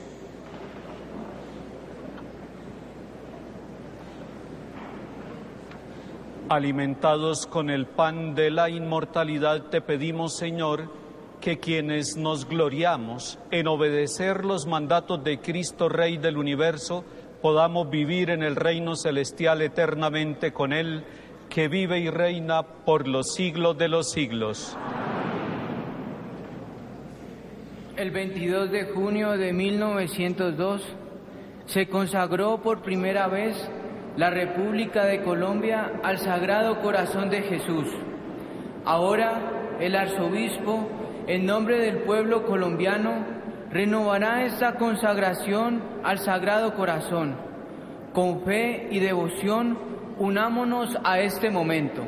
Alimentados con el pan de la inmortalidad, te pedimos, Señor, que quienes nos gloriamos en obedecer los mandatos de Cristo Rey del universo, podamos vivir en el reino celestial eternamente con Él, que vive y reina por los siglos de los siglos. El 22 de junio de 1902 se consagró por primera vez la República de Colombia al Sagrado Corazón de Jesús. Ahora el arzobispo, en nombre del pueblo colombiano, renovará esta consagración al Sagrado Corazón. Con fe y devoción, unámonos a este momento.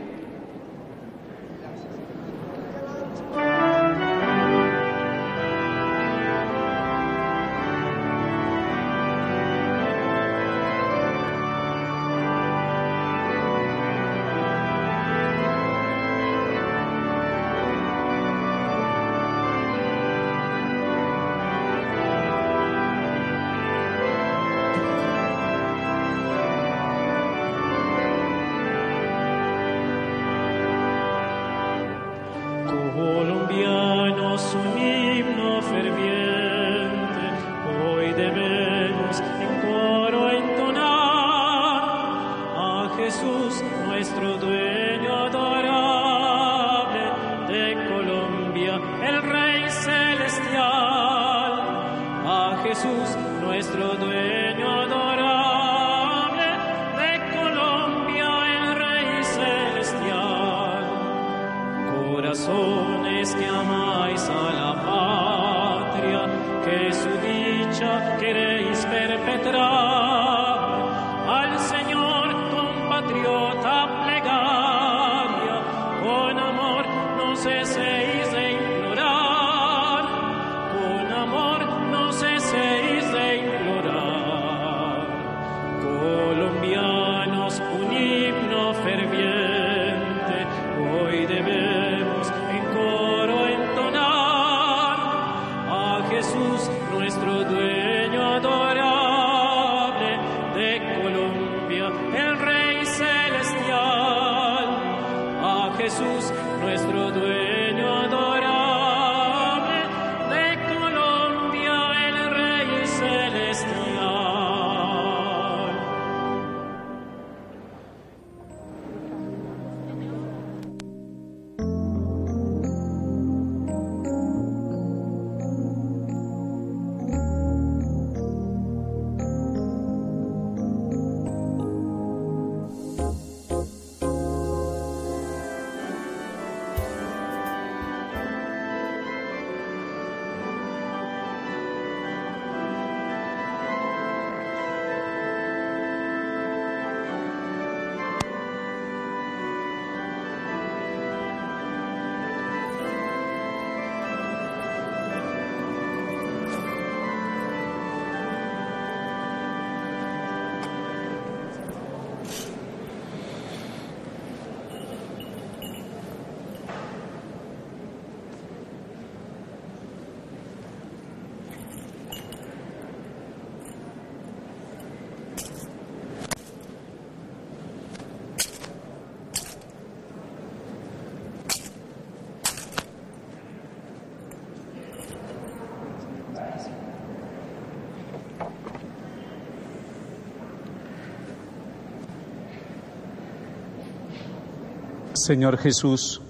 Señor Jesús,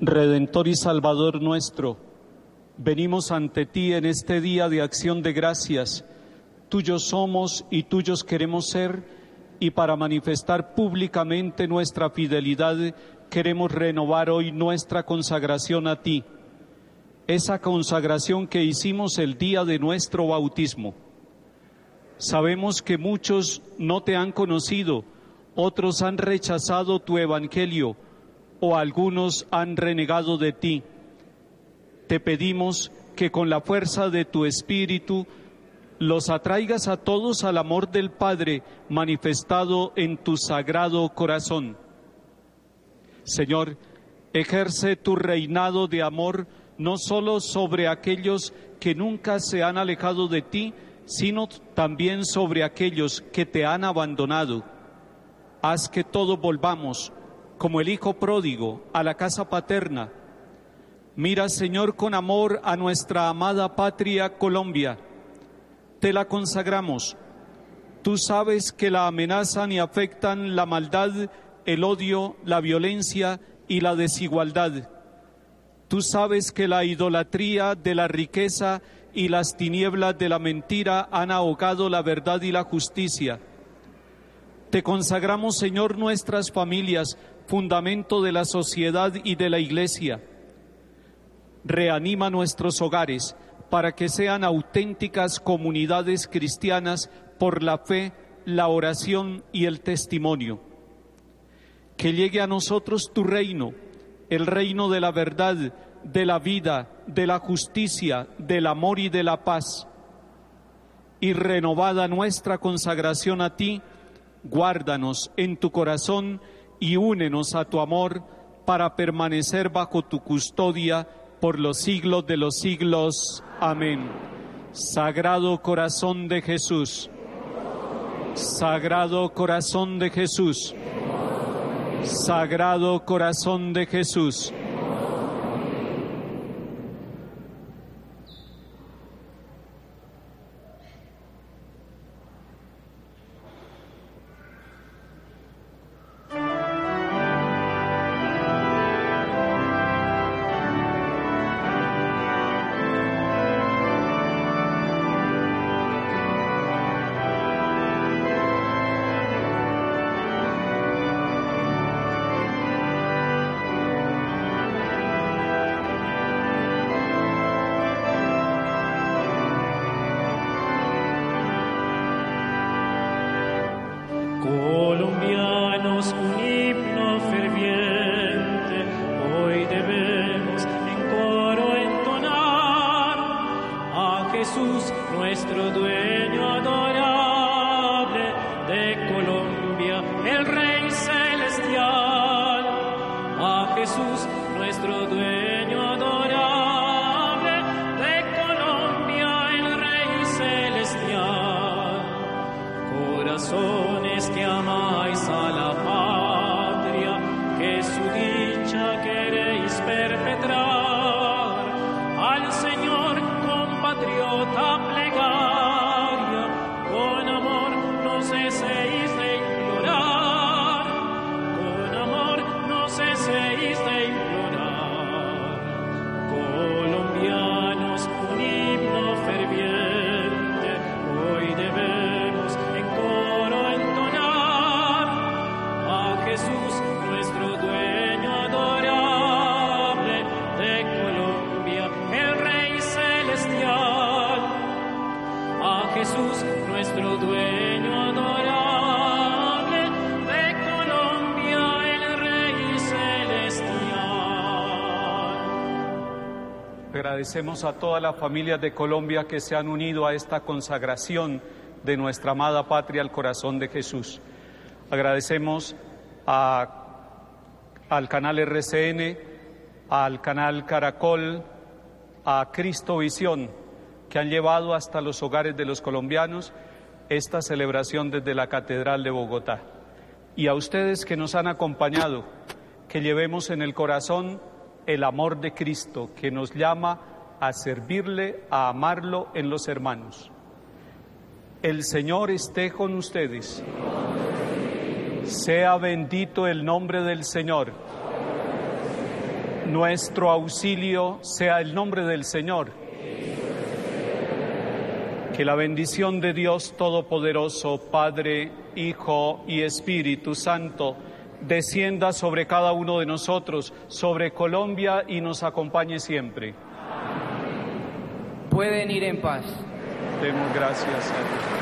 Redentor y Salvador nuestro, venimos ante ti en este día de acción de gracias. Tuyos somos y tuyos queremos ser, y para manifestar públicamente nuestra fidelidad queremos renovar hoy nuestra consagración a ti, esa consagración que hicimos el día de nuestro bautismo. Sabemos que muchos no te han conocido, otros han rechazado tu evangelio o algunos han renegado de ti. Te pedimos que con la fuerza de tu espíritu los atraigas a todos al amor del Padre manifestado en tu sagrado corazón. Señor, ejerce tu reinado de amor no solo sobre aquellos que nunca se han alejado de ti, sino también sobre aquellos que te han abandonado. Haz que todos volvamos, como el Hijo pródigo, a la casa paterna. Mira, Señor, con amor a nuestra amada patria Colombia. Te la consagramos. Tú sabes que la amenazan y afectan la maldad, el odio, la violencia y la desigualdad. Tú sabes que la idolatría de la riqueza y las tinieblas de la mentira han ahogado la verdad y la justicia. Te consagramos, Señor, nuestras familias, fundamento de la sociedad y de la Iglesia. Reanima nuestros hogares para que sean auténticas comunidades cristianas por la fe, la oración y el testimonio. Que llegue a nosotros tu reino, el reino de la verdad, de la vida, de la justicia, del amor y de la paz. Y renovada nuestra consagración a ti, guárdanos en tu corazón y únenos a tu amor para permanecer bajo tu custodia por los siglos de los siglos. Amén. Sagrado corazón de Jesús. Sagrado corazón de Jesús. Sagrado corazón de Jesús. Agradecemos a todas las familias de Colombia que se han unido a esta consagración de nuestra amada patria al corazón de Jesús. Agradecemos al canal RCN, al canal Caracol, a Cristo Visión, que han llevado hasta los hogares de los colombianos esta celebración desde la Catedral de Bogotá. Y a ustedes que nos han acompañado, que llevemos en el corazón el amor de Cristo, que nos llama a servirle, a amarlo en los hermanos. El Señor esté con ustedes. Sea bendito el nombre del Señor. Nuestro auxilio sea el nombre del Señor. Que la bendición de Dios Todopoderoso, Padre, Hijo y Espíritu Santo, descienda sobre cada uno de nosotros, sobre Colombia y nos acompañe siempre. Pueden ir en paz. Demos gracias a Dios.